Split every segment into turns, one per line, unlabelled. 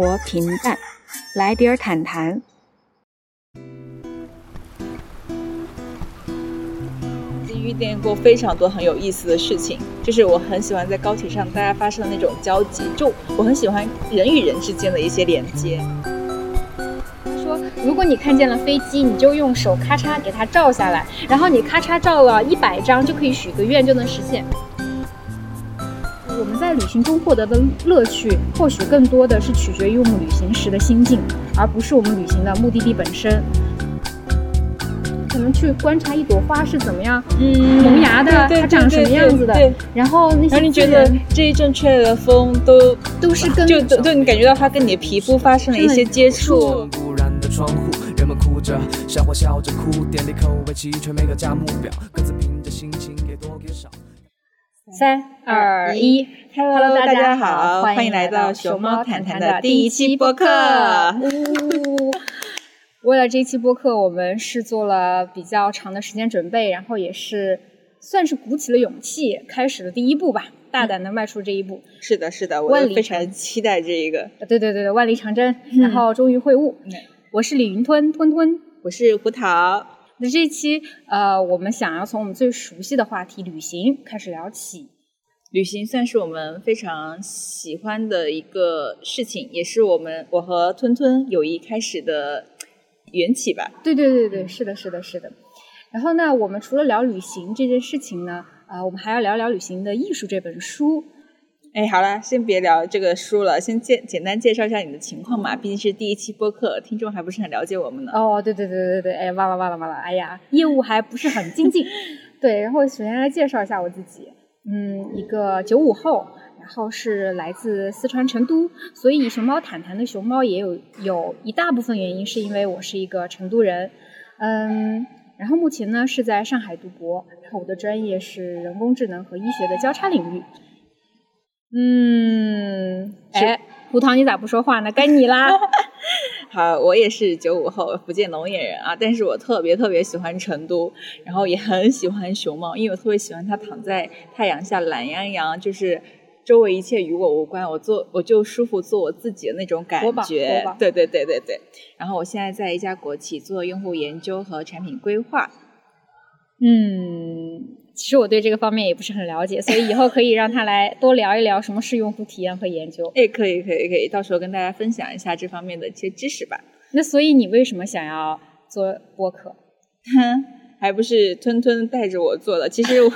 活平淡，来点儿谈谈。
遇见过非常多很有意思的事情，就是我很喜欢在高铁上大家发生的那种交集，就我很喜欢人与人之间的一些连接。
说，如果你看见了飞机，你就用手咔嚓给它照下来，然后你咔嚓照了一百张，就可以许个愿就能实现。我们在旅行中获得的乐趣，或许更多的是取决于我们旅行时的心境，而不是我们旅行的目的地本身。可能去观察一朵花是怎么样嗯萌芽的，它长什么样子的，然后那些
你觉得这一阵吹来的风都
都是跟
就就你感觉到它跟你的皮肤发生了一些接触。
三二一
，Hello，大家好，欢迎来到熊猫谈谈的第一期播客。
为了这期播客，我们是做了比较长的时间准备，然后也是算是鼓起了勇气，开始了第一步吧，大胆的迈出这一步。
是的，是的，我非常期待这一个。
对对对对，万里长征，然后终于会晤。我是李云吞吞吞，
我是胡桃。
那这一期，呃，我们想要从我们最熟悉的话题旅行开始聊起。
旅行算是我们非常喜欢的一个事情，也是我们我和吞吞友谊开始的。缘起吧，
对对对对，是的，是的，是的。然后呢，我们除了聊旅行这件事情呢，啊，我们还要聊聊《旅行的艺术》这本书。
哎，好了，先别聊这个书了，先简简单介绍一下你的情况嘛，毕竟是第一期播客，听众还不是很了解我们呢。
哦，对对对对对，哎，忘了忘了忘了，哎呀，业务还不是很精进。对，然后首先来介绍一下我自己，嗯，一个九五后。然后是来自四川成都，所以熊猫坦坦的熊猫也有有一大部分原因是因为我是一个成都人，嗯，然后目前呢是在上海读博，然后我的专业是人工智能和医学的交叉领域，嗯，哎，胡桃你咋不说话呢？该你啦。
好，我也是九五后，福建龙岩人啊，但是我特别特别喜欢成都，然后也很喜欢熊猫，因为我特别喜欢它躺在太阳下懒洋洋，就是。周围一切与我无关，我做我就舒服做我自己的那种感觉。对对对对对。然后我现在在一家国企做用户研究和产品规划。
嗯，其实我对这个方面也不是很了解，所以以后可以让他来多聊一聊什么是用户体验和研究。
哎，可以可以可以，到时候跟大家分享一下这方面的一些知识吧。
那所以你为什么想要做播客？
哼。还不是吞吞带着我做的。其实我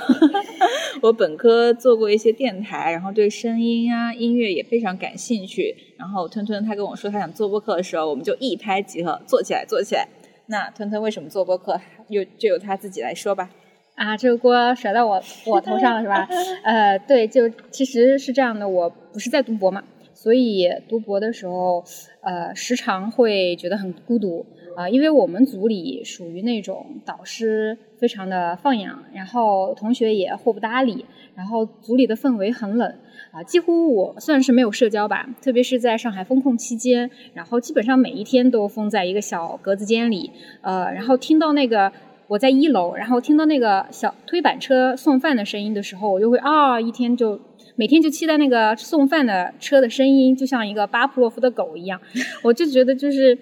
我本科做过一些电台，然后对声音啊、音乐也非常感兴趣。然后吞吞他跟我说他想做播客的时候，我们就一拍即合，做起来，做起来。那吞吞为什么做播客，就就由他自己来说吧。
啊，这个锅甩到我我头上了是吧？呃，对，就其实是这样的，我不是在读博嘛，所以读博的时候，呃，时常会觉得很孤独。啊，因为我们组里属于那种导师非常的放养，然后同学也祸不搭理，然后组里的氛围很冷，啊，几乎我算是没有社交吧，特别是在上海封控期间，然后基本上每一天都封在一个小格子间里，呃，然后听到那个我在一楼，然后听到那个小推板车送饭的声音的时候，我就会啊，一天就每天就期待那个送饭的车的声音，就像一个巴甫洛夫的狗一样，我就觉得就是。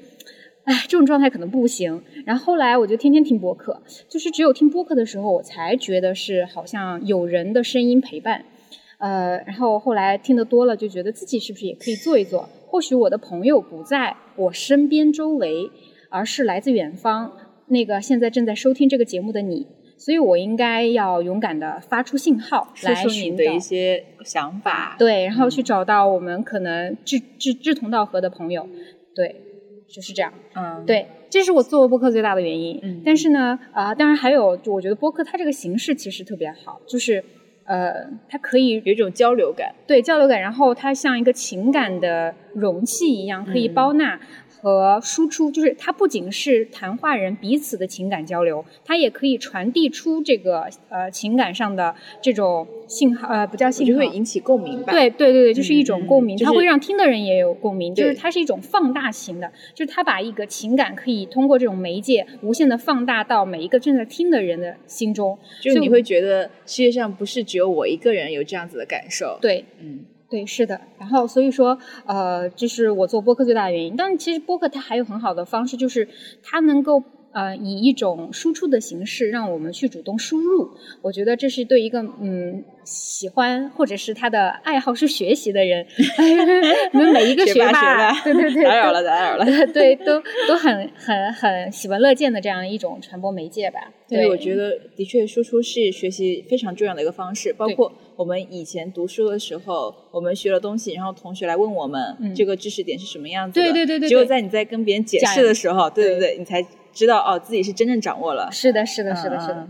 哎，这种状态可能不行。然后后来我就天天听播客，就是只有听播客的时候，我才觉得是好像有人的声音陪伴。呃，然后后来听得多了，就觉得自己是不是也可以做一做？或许我的朋友不在我身边周围，而是来自远方，那个现在正在收听这个节目的你，所以我应该要勇敢的发出信号，来
说你的一些想法。
对，然后去找到我们可能志志志同道合的朋友。对。就是这样，嗯，对，这是我做播客最大的原因。嗯，但是呢，啊，当然还有，就我觉得播客它这个形式其实特别好，就是，呃，它可以
有一种交流感，
对，交流感，然后它像一个情感的容器一样，可以包纳。和输出就是它不仅是谈话人彼此的情感交流，它也可以传递出这个呃情感上的这种信号，呃不叫信号，
就会引起共鸣吧？
对对对对，就是一种共鸣，它会让听的人也有共鸣，就是它是一种放大型的，就是它把一个情感可以通过这种媒介无限的放大到每一个正在听的人的心中，
就你会觉得世界上不是只有我一个人有这样子的感受，
对，嗯。对，是的。然后所以说，呃，这是我做播客最大的原因。但是，其实播客它还有很好的方式，就是它能够。呃，以一种输出的形式，让我们去主动输入。我觉得这是对一个嗯喜欢或者是他的爱好是学习的人，你们每一个
学
霸，对对对，
打扰了，打扰了，
对，都都很很很喜闻乐见的这样一种传播媒介吧。对，
我觉得的确输出是学习非常重要的一个方式。包括我们以前读书的时候，我们学了东西，然后同学来问我们这个知识点是什么样子
的，对对对对，
只有在你在跟别人解释的时候，对对对，你才。知道哦，自己是真正掌握了。
是的，是的，是的，是的。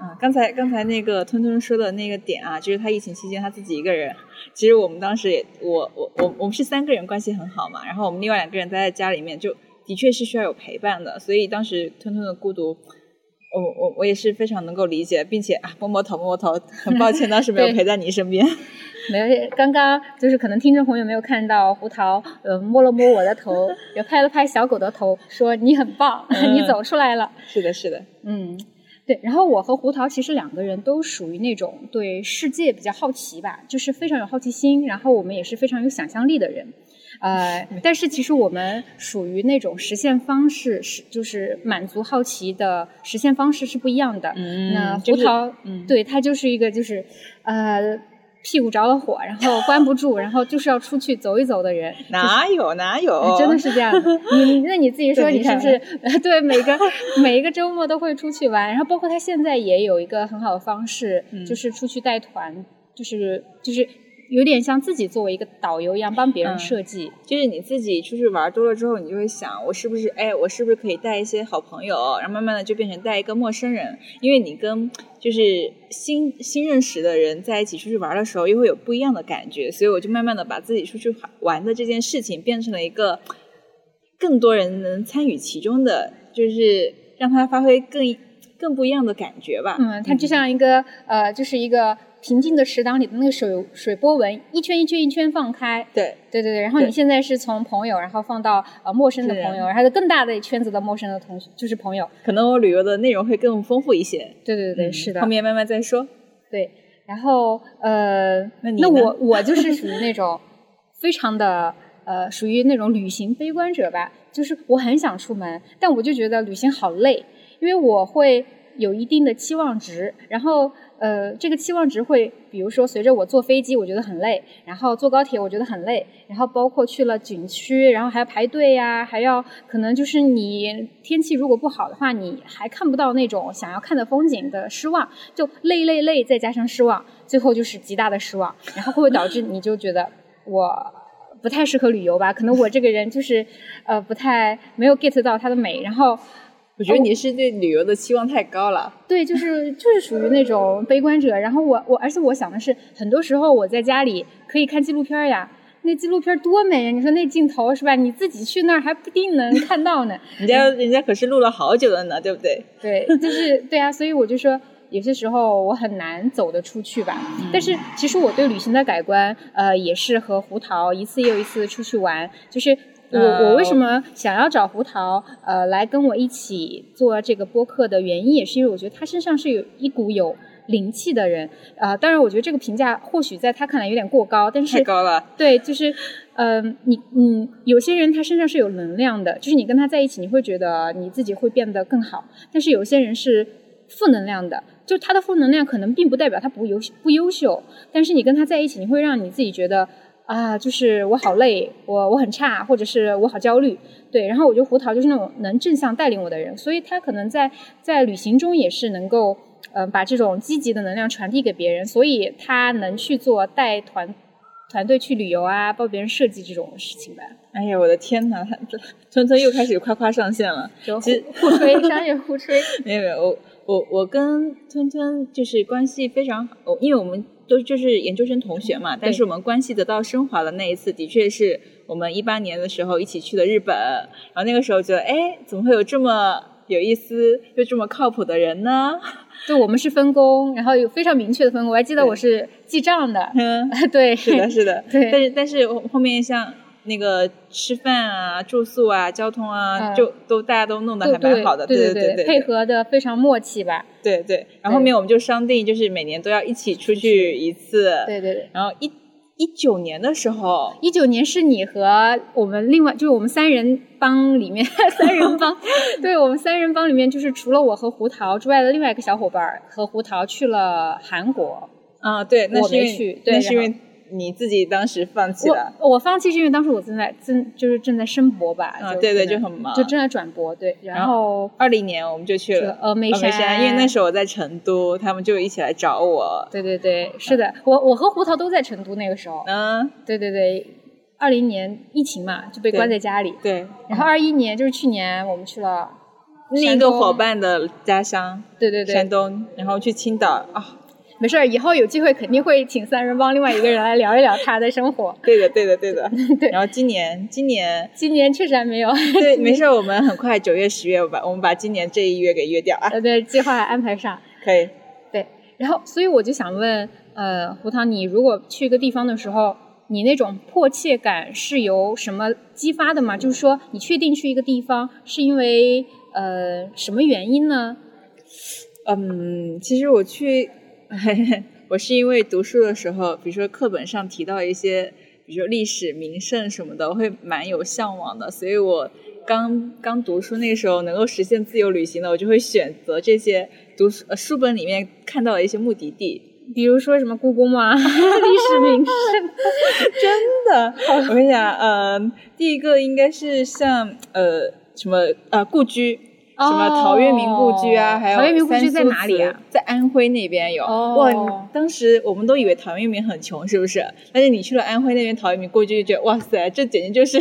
嗯，刚才刚才那个吞吞说的那个点啊，就是他疫情期间他自己一个人。其实我们当时也，我我我我们是三个人关系很好嘛，然后我们另外两个人待在家里面，就的确是需要有陪伴的。所以当时吞吞的孤独，我我我也是非常能够理解，并且啊摸摸头摸摸头，很抱歉当时没有 陪在你身边。
没有，刚刚就是可能听众朋友没有看到胡桃，呃，摸了摸我的头，也拍了拍小狗的头，说你很棒，你走出来了。
是的，是的，
嗯，对。然后我和胡桃其实两个人都属于那种对世界比较好奇吧，就是非常有好奇心，然后我们也是非常有想象力的人，呃，但是其实我们属于那种实现方式是就是满足好奇的实现方式是不一样的。
嗯，
那胡桃，嗯，对他就是一个就是呃。屁股着了火，然后关不住，然后就是要出去走一走的人，
哪有哪有，
真的是这样的。你那你自己 说，你是不是 对每个每一个周末都会出去玩？然后包括他现在也有一个很好的方式，就是出去带团，就是就是。有点像自己作为一个导游一样帮别人设计，
就是你自己出去玩多了之后，你就会想，我是不是哎，我是不是可以带一些好朋友，然后慢慢的就变成带一个陌生人，因为你跟就是新新认识的人在一起出去玩的时候，又会有不一样的感觉，所以我就慢慢的把自己出去玩的这件事情变成了一个更多人能参与其中的，就是让他发挥更更不一样的感觉吧。
嗯，它就像一个呃，就是一个。平静的池塘里的那个水水波纹，一圈一圈一圈放开。
对
对对对。然后你现在是从朋友，然后放到呃陌生的朋友，然后更大的圈子的陌生的同学就是朋友。
可能我旅游的内容会更丰富一些。
对对对，是的。
后面慢慢再说。
对，然后呃，
那
我我就是属于那种非常的呃，属于那种旅行悲观者吧。就是我很想出门，但我就觉得旅行好累，因为我会有一定的期望值，然后。呃，这个期望值会，比如说随着我坐飞机，我觉得很累；然后坐高铁，我觉得很累；然后包括去了景区，然后还要排队呀，还要可能就是你天气如果不好的话，你还看不到那种想要看的风景的失望，就累累累，再加上失望，最后就是极大的失望，然后会不会导致你就觉得我不太适合旅游吧？可能我这个人就是呃不太没有 get 到它的美，然后。
我觉得你是对旅游的期望太高了。
对，就是就是属于那种悲观者。然后我我，而且我想的是，很多时候我在家里可以看纪录片呀，那纪录片多美呀！你说那镜头是吧？你自己去那儿还不定能看到呢。
人家人家可是录了好久了呢，对不对？
对，就是对啊。所以我就说，有些时候我很难走得出去吧。但是其实我对旅行的改观，呃，也是和胡桃一次又一次出去玩，就是。我我为什么想要找胡桃呃来跟我一起做这个播客的原因，也是因为我觉得他身上是有一股有灵气的人啊。当然，我觉得这个评价或许在他看来有点过高，但是
太高了。
对，就是嗯，你嗯，有些人他身上是有能量的，就是你跟他在一起，你会觉得你自己会变得更好。但是有些人是负能量的，就他的负能量可能并不代表他不优不优秀，但是你跟他在一起，你会让你自己觉得。啊，就是我好累，我我很差，或者是我好焦虑，对。然后我觉得胡桃就是那种能正向带领我的人，所以他可能在在旅行中也是能够，嗯，把这种积极的能量传递给别人，所以他能去做带团团队去旅游啊，帮别人设计这种事情吧。
哎呀，我的天呐，他村村又开始夸夸上线了，
其实互吹商业互吹。
没有没有，我我我跟村村就是关系非常好，因为我们。都就是研究生同学嘛，但是我们关系得到升华的那一次，的确是我们一八年的时候一起去的日本，然后那个时候觉得，哎，怎么会有这么有意思又这么靠谱的人呢？
就我们是分工，然后有非常明确的分工，我还记得我是记账的，
嗯，
对，
是的，是的，
对，
但是但是后面像。那个吃饭啊、住宿啊、交通啊，就都大家都弄得还蛮好的，
对
对对，
配合的非常默契吧。
对对，然后后面我们就商定，就是每年都要一起出去一次。
对对对。
然后一一九年的时候，
一九年是你和我们另外就是我们三人帮里面 三人帮，对我们三人帮里面就是除了我和胡桃之外的另外一个小伙伴儿和胡桃去了韩国。
啊，对，那
我
是因为
没去对然
那是因为你自己当时放弃了。
我我放弃是因为当时我正在正就是正在申博吧，就
啊对对就很忙。
就正在转博，对，然后
二零年我们就去
去
了
了峨眉
峨眉
山。
因为那时候我在成都，他们就一起来找我。
对对对，是的，我我和胡桃都在成都那个时候，
嗯，
对对对，二零年疫情嘛就被关在家里，
对，
然后二一年就是去年我们去了
另一个伙，伴的家乡
对对对。
山，东，然后去青岛啊，
没事儿，以后有机会肯定会请三人帮另外一个人来聊一聊他的生活。
对的，对的，对的。
对
然后今年，今年
今年确实还没有，
对，没事儿，我们很快九月、十月，我把我们把今年这一月给约掉啊，
呃，对，计划安排上。
可以。
对，然后所以我就想问，呃，胡桃，你如果去一个地方的时候，你那种迫切感是由什么激发的吗？就是说，你确定去一个地方是因为呃什么原因呢？
嗯，其实我去，我是因为读书的时候，比如说课本上提到一些，比如说历史名胜什么的，我会蛮有向往的，所以我刚刚读书那个时候能够实现自由旅行的，我就会选择这些读书、呃、书本里面看到的一些目的地。
比如说什么故宫吗？历史名胜？
真的，我跟你讲，呃，第一个应该是像呃什么呃故居。什么陶渊明故居啊，
哦
还有
陶渊明故居在哪里啊
祠在安徽那边有。
哦
哇，当时我们都以为陶渊明很穷，是不是？但是你去了安徽那边陶渊明故居，就觉得哇塞，这简直就是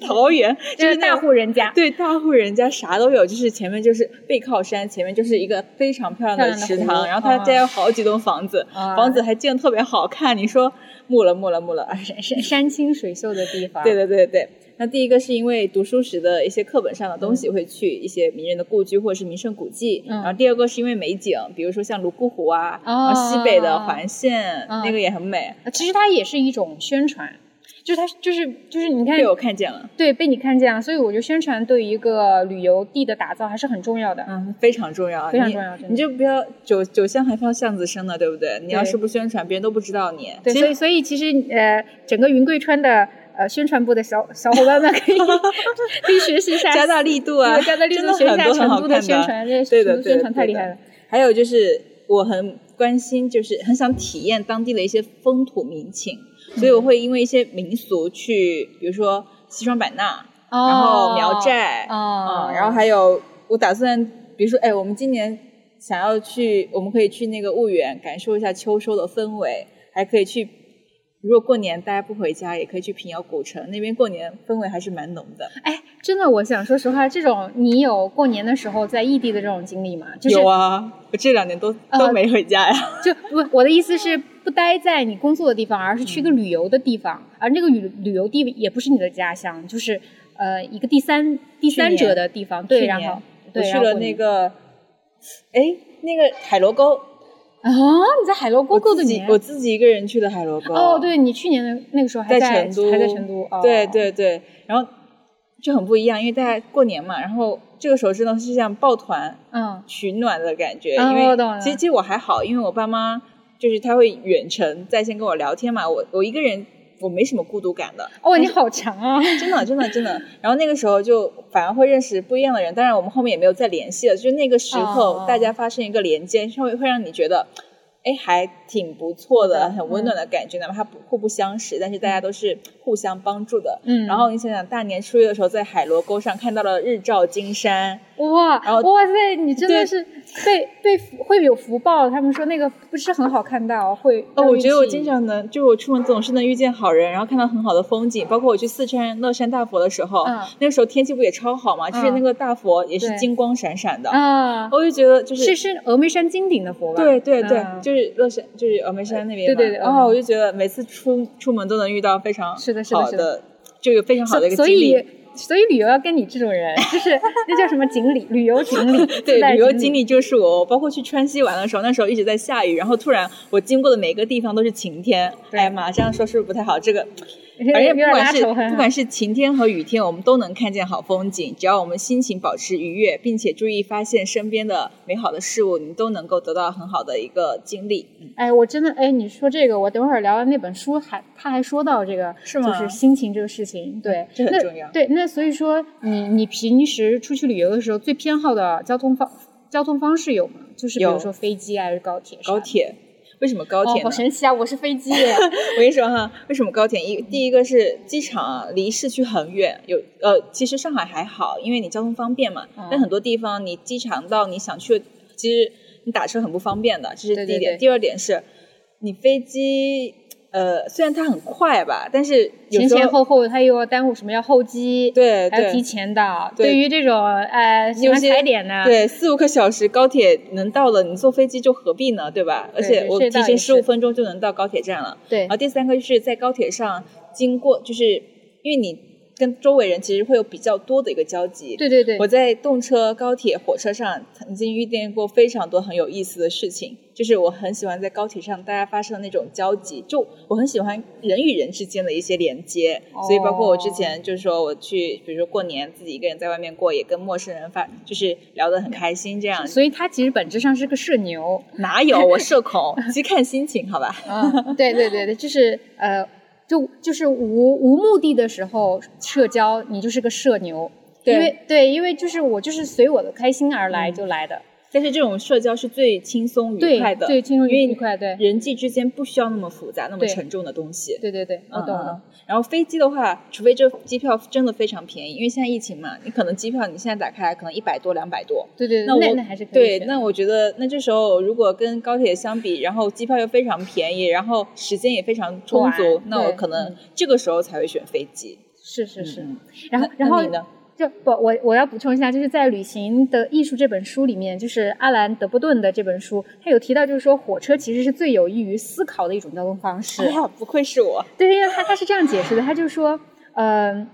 桃园，就是大
户人家。
对，大户人家啥都有，就是前面就是背靠山，前面就是一个非常漂亮的池塘，然后他家有好几栋房子，
啊
房子还建的特别好看。你说木了木了木了，哎，
山山山清水秀的地方。
对对对对。那第一个是因为读书时的一些课本上的东西会去一些名人的故居或者是名胜古迹，
嗯
然后第二个是因为美景，比如说像泸沽湖啊，
哦
然后西北的环线、
嗯
那个也很美，
呃其实它也是一种宣传，就是它就是就是你看
被我看见了，
对，被你看见了，所以我觉得宣传对于一个旅游地的打造还是很重要的。
嗯，非常重要，
非常重要
你就不要酒酒香还放巷子深呢，对不对？你要是不宣传，别人都不知道你。
对，所以所以其实呃，整个云贵川的呃宣传部的小小伙伴们可以 可以学习一下，
加大力度啊，
加大力度学一下成都的宣传，这
对，对的
成都宣传太厉害了。。
还有就是，我很关心，就是很想体验当地的一些风土民情，所以我会因为一些民俗去，比如说西双版纳，
哦
然后苗寨，
哦
嗯，然后还有我打算，比如说，哎，我们今年想要去，我们可以去那个婺源感受一下秋收的氛围，还可以去。如果过年大家不回家，也可以去平遥古城那边，过年氛围还是蛮浓的。
哎，真的，我想说实话，这种你有过年的时候在异地的这种经历吗？就是
有啊，我这两年都、
呃
都没回家呀。
就 不，我的意思是不待在你工作的地方，而是去一个旅游的地方，而那个旅旅游地也不是你的家乡，就是呃一个第三第三者的地方。对，然后
我
对，
去了那个，哎，那个海螺沟，
啊，你在海螺沟
我
过的年？
自己我自己一个人去的海螺沟。
哦，对你去年的那个时候还
在成都，
还在成都。哦、
对对对，然后就很不一样，因为大家过年嘛，然后这个时候真的是像抱团
嗯
取暖的感觉，
哦
因为其实其实我还好，因为我爸妈就是他会远程在线跟我聊天嘛，我我一个人我没什么孤独感的。
哦，你好强啊！
真的，真的，真的。然后那个时候就反而会认识不一样的人，当然我们后面也没有再联系了。就是那个时候，
哦
大家发生一个连接，稍微会让你觉得，哎，还挺不错的，
嗯
很温暖的感觉。哪怕不互不相识，但是大家都是互相帮助的。
嗯
然后你想想，大年初一的时候，在海螺沟上看到了日照金山，
哇，
然后
哇塞，你真的是被被福会有福报。他们说那个不是很好看到，会
哦，我觉得我经常能，就我出门总是能遇见好人，然后看到很好的风景。包括我去四川乐山大佛的时候，
嗯
那个时候天气不也超好嘛，就是
嗯
那个大佛也是金光闪闪的。
啊，
我就觉得就是
是是峨眉山金顶的佛吧？
对对对，
嗯
就是乐山，就是峨眉山那边嘛。
对对对
然后
嗯
我就觉得每次出出门都能遇到非常
是的是的是
好的，就有非常好的一个
所
经历。
以所以旅游要跟你这种人，就是 那叫什么锦鲤，旅游锦鲤，
对旅游
锦
经历就是我，包括去川西玩的时候，那时候一直在下雨，然后突然我经过的每个地方都是晴天，
对
哎呀妈，这样说是不是不太好？这个而且不管是。不管是晴天和雨天，我们都能看见好风景。只要我们心情保持愉悦，并且注意发现身边的美好的事物，你都能够得到很好的一个经历。嗯
哎，我真的哎，你说这个，我等会儿聊完那本书还他还说到这个，
是吗
就是心情这个事情，对，那
这很重要
对，那所以说你你平时出去旅游的时候，最偏好的交通方交通方式有吗？就是比如说飞机啊还是高铁？
高。铁为什么高铁
哦，好神奇啊！我是飞机，
我跟你说哈，为什么高铁？一第一个是机场啊，离市区很远，有呃，其实上海还好，因为你交通方便嘛。
嗯
但很多地方你机场到你想去，其实你打车很不方便的，这是第一点。
对对
第二点是，你飞机呃虽然它很快吧，但是
前前后后它又要耽误什么要候机，
对对
还要提前到。
对
对于这种呃喜欢踩点的，
对，四五个小时高铁能到了，你坐飞机就何必呢？对吧？而且我提前十五分钟就能到高铁站了。
对
然后第三个就是在高铁上经过，就是因为你跟周围人其实会有比较多的一个交集。
对对对，
我在动车、高铁、火车上曾经遇见过非常多很有意思的事情，就是我很喜欢在高铁上大家发生的那种交集，就我很喜欢人与人之间的一些连接，所以包括我之前就是说我去，比如说过年自己一个人在外面过，也跟陌生人发，就是聊得很开心，这样
所以他其实本质上是个社牛。
哪有我社恐，其实看心情，好吧？
嗯，对对对对，就是呃，就就是无无目的的时候社交，你就是个社牛。
对。
因为对，因为就是我就是随我的开心而来
嗯。
就来的，
但是这种社交是最轻松愉快的，
最，轻松愉快，对
人际之间不需要那么复杂、那么沉重的东西。
对对对，我懂了。
然后飞机的话，除非这机票真的非常便宜，因为现在疫情嘛，你可能机票你现在打开来可能一百多、两百多。
对对，
那我
对那还是可以
对，那我觉得那这时候如果跟高铁相比，然后机票又非常便宜，然后时间也非常充足，那我可能
嗯
这个时候才会选飞机。
是是是
嗯，
然后然后
你呢？
就不，我我要补充一下，就是在《旅行的艺术》这本书里面，就是阿兰·德波顿的这本书，他有提到，就是说火车其实是最有益于思考的一种交通方式。
哎呀，不愧是我。
对，因为他他是这样解释的，他就说，呃，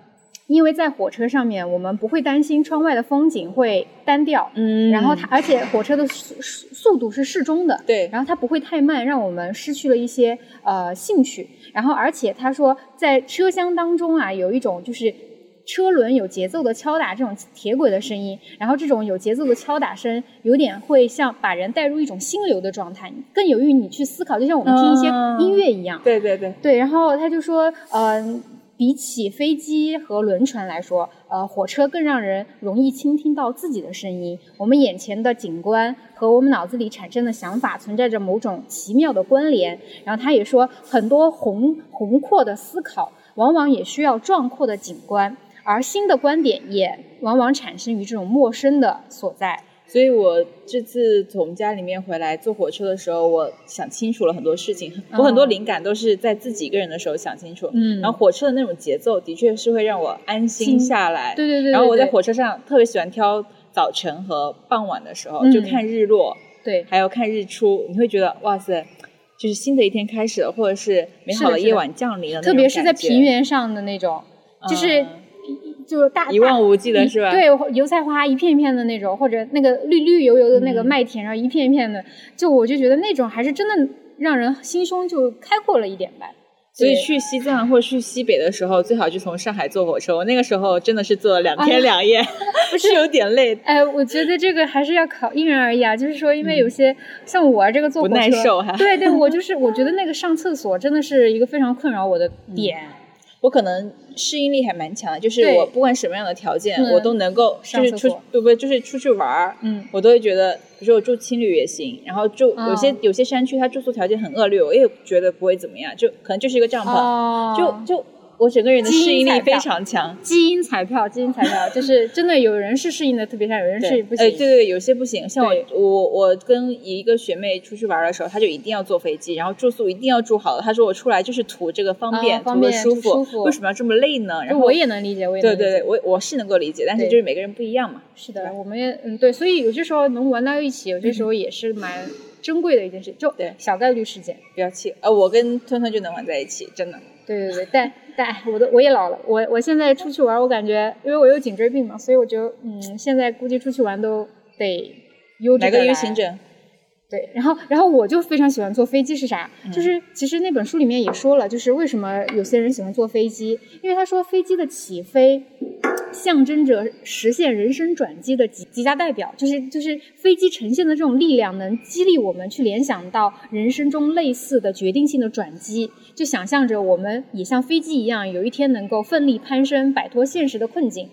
因为在火车上面，我们不会担心窗外的风景会单调，
嗯
然后它而且火车的速速速度是适中的，
对
然后它不会太慢，让我们失去了一些呃兴趣。然后而且他说，在车厢当中啊，有一种就是。车轮有节奏的敲打这种铁轨的声音，然后这种有节奏的敲打声，有点会像把人带入一种心流的状态，更有益于你去思考，就像我们听一些
嗯
音乐一样。
对对对，
对，然后他就说，嗯、比起飞机和轮船来说，呃，火车更让人容易倾听到自己的声音。我们眼前的景观和我们脑子里产生的想法存在着某种奇妙的关联。然后他也说，很多宏宏阔的思考，往往也需要壮阔的景观，而新的观点也往往产生于这种陌生的所在。
所以我这次从家里面回来坐火车的时候，我想清楚了很多事情。我很多灵感都是在自己一个人的时候想清楚。
嗯
然后火车的那种节奏的确是会让我安心
心
下来。
对对对对
然后我在火车上特别喜欢挑早晨和傍晚的时候，
嗯
就看日落，
对，
还有看日出，你会觉得哇塞，就是新的一天开始了，或者是美好
的
夜晚降临了
特别是在平原上的那种，就是。
嗯
就是大
一望无际的是吧？
对，油菜花一片一片的那种，或者那个绿绿油油的那个
嗯
麦田，然后一片一片的，就我就觉得那种还是真的让人心胸就开阔了一点吧。
所以去西藏或者去西北的时候，最好就从上海坐火车。我那个时候真的是坐了两天两夜，不是有点累，
哎，我觉得这个还是要考因人而异啊，就是说，因为有些、像我这个坐火车，
耐受哈
对对，我就是我觉得那个上厕所真的是一个非常困扰我的
嗯
点。
我可能适应力还蛮强的，就是我不管什么样的条件，
嗯。
我都能够就是出对不对？就是出去玩儿，
嗯。
我都会觉得，比如说我住青旅也行，然后住有些、
哦
有些山区它住宿条件很恶劣，我也觉得不会怎么样，就可能就是一个帐篷，
哦，
就就我整个人的适应力非常强。
基因彩票，基因彩票，就是真的有人是适应的特别差，有人是不行。
哎，对对，有些不行。像我我我跟一个学妹出去玩的时候，她就一定要坐飞机，然后住宿一定要住好的。她说我出来就是图这个方便，
啊方
图个
便图
舒服，
舒服
为什么要这么累呢？然后
我也能理解，我也能理解。
对对对，我我是能够理解，但是就是每个人不一样嘛。
是的，我们也嗯对，所以有些时候能玩到一起，有些时候也是蛮珍贵的一件事，就
对
小概率事件。
不要气，呃，我跟吞吞就能玩在一起，真的。
对对对，但但哎我都我也老了，我我现在出去玩，我感觉因为我有颈椎病嘛，所以我就嗯，现在估计出去玩都得悠着
来个
点
U 型枕？
对，然后然后我就非常喜欢坐飞机是啥？
嗯
就是其实那本书里面也说了，就是为什么有些人喜欢坐飞机，因为他说飞机的起飞象征着实现人生转机的极极佳代表，就是就是飞机呈现的这种力量，能激励我们去联想到人生中类似的决定性的转机，就想象着我们也像飞机一样，有一天能够奋力攀升，摆脱现实的困境。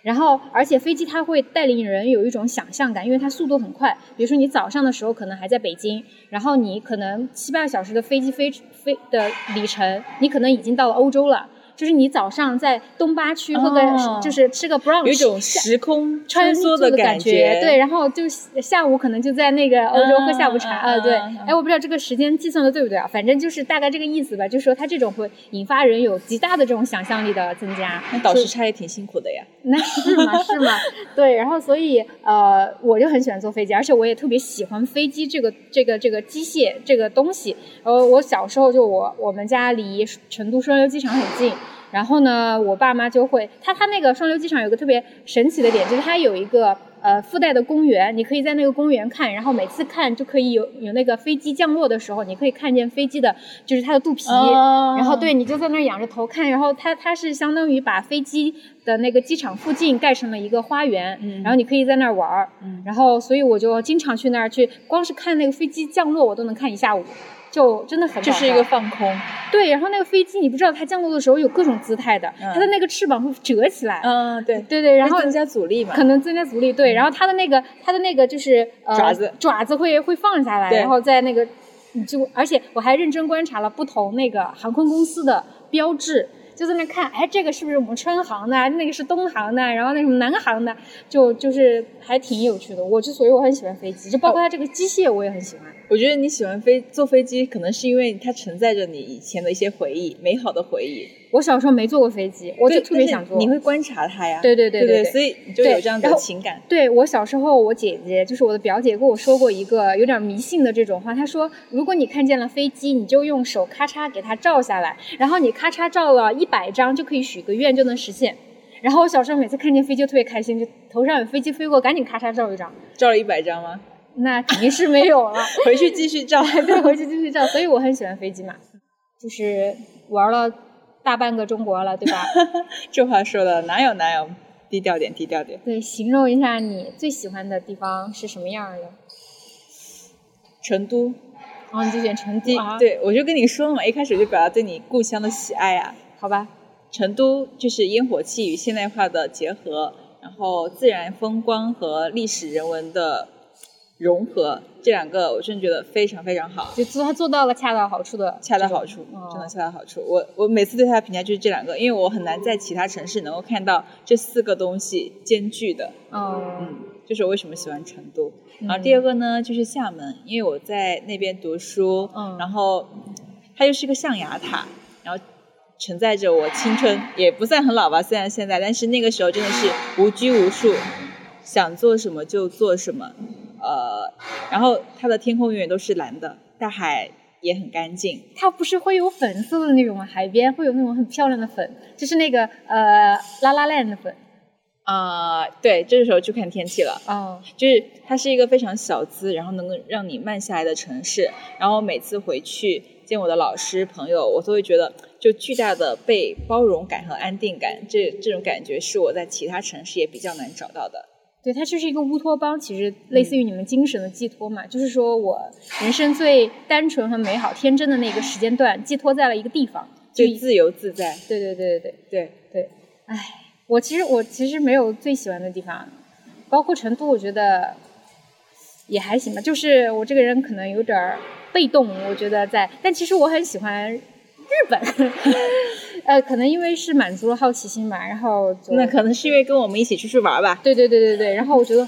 然后，而且飞机它会带领人有一种想象感，因为它速度很快。比如说你早上的时候可能还在北京，然后你可能七八个小时的飞机飞飞的里程，你可能已经到了欧洲了。就是你早上在东八区喝个、
哦
就是吃个 brunch，
有一种时空
穿
梭
的
感
觉，对，然后就下午可能就在那个欧洲喝下午茶，
嗯
呃，对，哎，我不知道这个时间计算的对不对啊，反正就是大概这个意思吧，就是说它这种会引发人有极大的这种想象力的增加。
那倒时差也挺辛苦的呀。
那是吗？是吗？对，然后所以呃，我就很喜欢坐飞机，而且我也特别喜欢飞机这个这个这个机械这个东西。呃我小时候就我我们家离成都双流机场很近。然后呢，我爸妈就会，他他那个双流机场有个特别神奇的点，就是它有一个呃附带的公园，你可以在那个公园看，然后每次看就可以有有那个飞机降落的时候，你可以看见飞机的，就是它的肚皮，
哦。
然后对你就在那儿仰着头 看，然后它它是相当于把飞机的那个机场附近盖成了一个花园，
嗯。
然后你可以在那儿玩儿，
嗯。
然后所以我就经常去那儿去，光是看那个飞机降落我都能看一下午。就真的很
就是一个放空。
对，然后那个飞机你不知道它降落的时候有各种姿态的，
嗯
它的那个翅膀会折起来，
嗯，对，
对对，然后
增加阻力嘛。
可能增加阻力，对，然后它的那个它的那个就是呃
爪子
爪子会会放下来，然后在那个你就而且我还认真观察了不同那个航空公司的标志。就在那看，哎，这个是不是我们川航的？那个是东航的，然后那什么南航的，就就是还挺有趣的。我之所以我很喜欢飞机，就包括它这个机械，我也很喜欢。
我觉得你喜欢飞坐飞机，可能是因为它承载着你以前的一些回忆，美好的回忆。
我小时候没坐过飞机，我就特别想坐。
你会观察它呀？
对对对
对
对对
所以你就有这样的情感。
对我小时候，我姐姐就是我的表姐跟我说过一个有点迷信的这种话。她说，如果你看见了飞机，你就用手咔嚓给它照下来，然后你咔嚓照了一百张，就可以许个愿，就能实现。然后我小时候每次看见飞机就特别开心，就头上有飞机飞过，赶紧咔嚓照一张。
照了一百张吗？
那肯定是没有了，
回去继续照。
对，回去继续照。所以我很喜欢飞机嘛，就是玩了大半个中国了，对吧？
这话说的哪有哪有，低调点，低调点。
对，形容一下你最喜欢的地方是什么样的？
成都，
然后你就选成都啊？，
对我就跟你说了嘛，一开始就表达对你故乡的喜爱啊。
好吧。
成都就是烟火气与现代化的结合，然后自然风光和历史人文的融合，这两个我真的觉得非常非常好，
就做他做到了恰到好处的，
恰到好处，
哦
真的恰到好处。我我每次对他的评价就是这两个，因为我很难在其他城市能够看到这四个东西兼具的。
哦
嗯，就是我为什么喜欢成都。然后第二个呢，就是厦门，因为我在那边读书，
嗯
然后它又是个象牙塔，然后承载着我青春，也不算很老吧，虽然现在，但是那个时候真的是无拘无束，想做什么就做什么，呃，然后它的天空永远都是蓝的，大海也很干净，
它不是会有粉色的那种吗？海边会有那种很漂亮的粉，就是那个呃拉拉链的粉。
啊、对，这个时候就看天气了。
哦，
就是它是一个非常小资，然后能够让你慢下来的城市。然后每次回去见我的老师朋友，我都会觉得就巨大的被包容感和安定感，这这种感觉是我在其他城市也比较难找到的。
对，它就是一个乌托邦，其实类似于你们精神的寄托嘛。就是说我人生最单纯和美好、天真的那个时间段，寄托在了一个地方。就
自由自在，
对对对对对
对，
对，唉，我其实我其实没有最喜欢的地方，包括成都，我觉得也还行吧。就是我这个人可能有点被动，我觉得在，但其实我很喜欢日本，呃，可能因为是满足了好奇心吧，然后
那可能是因为跟我们一起出去玩吧。
对对对对对，然后我觉得。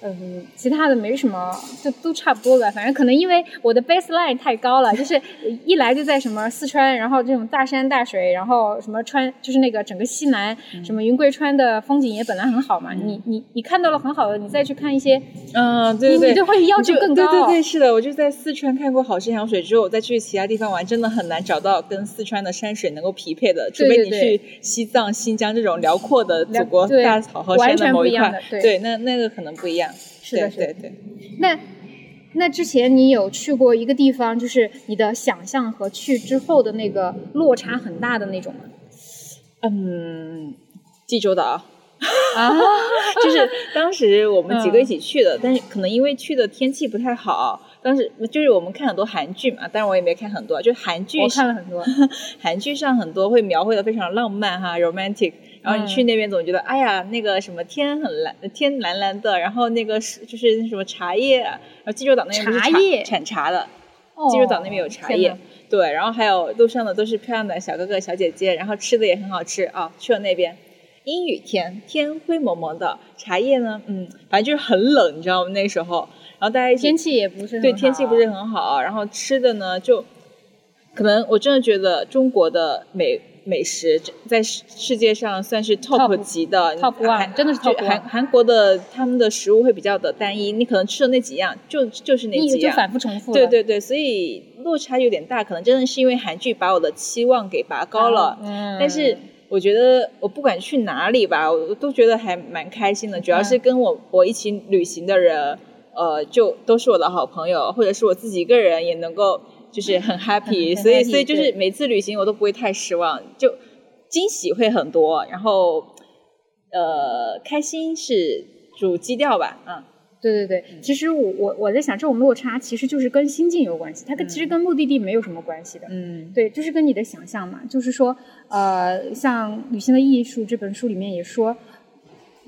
嗯，其他的没什么，就都差不多吧。反正可能因为我的 baseline 太高了，就是一来就在什么四川，然后这种大山大水，然后什么川，就是那个整个西南，什么云贵川的风景也本来很好嘛。你你你看到了很好的，你再去看一些，
嗯，对对对，
就会要求更高
对对对，是的，我就在四川看过好山好水之后，我再去其他地方玩，真的很难找到跟四川的山水能够匹配的，除非你去西藏、新疆这种辽阔的祖国大草和山的某一块
对，
那那个可能不一样。
是的是的
对对对。
那那之前你有去过一个地方，就是你的想象和去之后的那个落差很大的那种吗？
嗯，济州岛。
啊，
就是当时我们几个一起去的，但是可能因为去的天气不太好，当时就是我们看很多韩剧嘛，但是我也没看很多，就韩剧
我看了很多，
韩剧上很多会描绘的非常浪漫哈，romantic。然后你去那边总觉得，哎呀，那个什么天很蓝，天蓝蓝的，然后那个是就是什么茶叶，然后济州岛那边
茶叶
产茶的，
哦
济州岛那边有茶叶，对，然后还有路上的都是漂亮的小哥哥小姐姐，然后吃的也很好吃啊。去了那边，阴雨天，天灰蒙蒙的，茶叶呢，嗯，反正就是很冷，你知道吗？那时候，然后大家
天气也不是很
对，天气不是很好，然后吃的呢，就可能我真的觉得中国的美美食在世世界上算是 top 级的
top one，
韩
真的是
就
top one
韩韩国的他们的食物会比较的单一，你可能吃的那几样就就是那几样，
反复重复。
对对对，所以落差有点大，可能真的是因为韩剧把我的期望给拔高了。
嗯，
但是我觉得我不管去哪里吧，我都觉得还蛮开心的。主要是
嗯
跟我我一起旅行的人，呃，就都是我的好朋友，或者是我自己一个人也能够就是很 happy，
很
所以所以就是每次旅行我都不会太失望，就惊喜会很多，然后呃开心是主基调吧，嗯。
对对对，其实我我我在想，这种落差其实就是跟心境有关系，它跟
嗯。
其实跟目的地没有什么关系的。
嗯。
对，就是跟你的想象嘛，就是说，呃，像《旅行的艺术》这本书里面也说，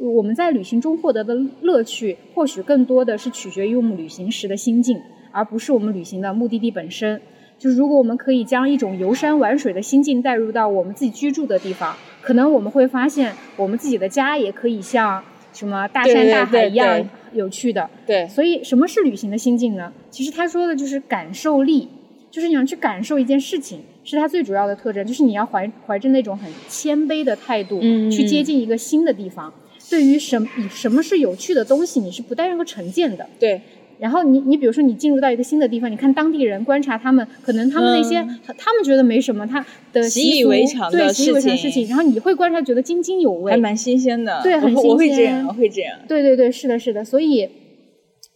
我们在旅行中获得的乐趣，或许更多的是取决于我们旅行时的心境，而不是我们旅行的目的地本身。就是如果我们可以将一种游山玩水的心境带入到我们自己居住的地方，可能我们会发现，我们自己的家也可以像什么大山大海一样有趣的。
对，
所以，什么是旅行的心境呢？其实他说的就是感受力，就是你要去感受一件事情，是它最主要的特征。就是你要怀怀着那种很谦卑的态度，
嗯
去接近一个新的地方。对于什以什么是有趣的东西，你是不带任何成见的。
对，
然后你你比如说你进入到一个新的地方，你看当地人观察他们，可能他们那些、他们觉得没什么，他的
习以为常的
对习以为常的
事情。
然后你会观察觉得津津有味，
还蛮新鲜的。
对很
我我会
新鲜。
这样，我会这样。
对对对，是的，是的，所以，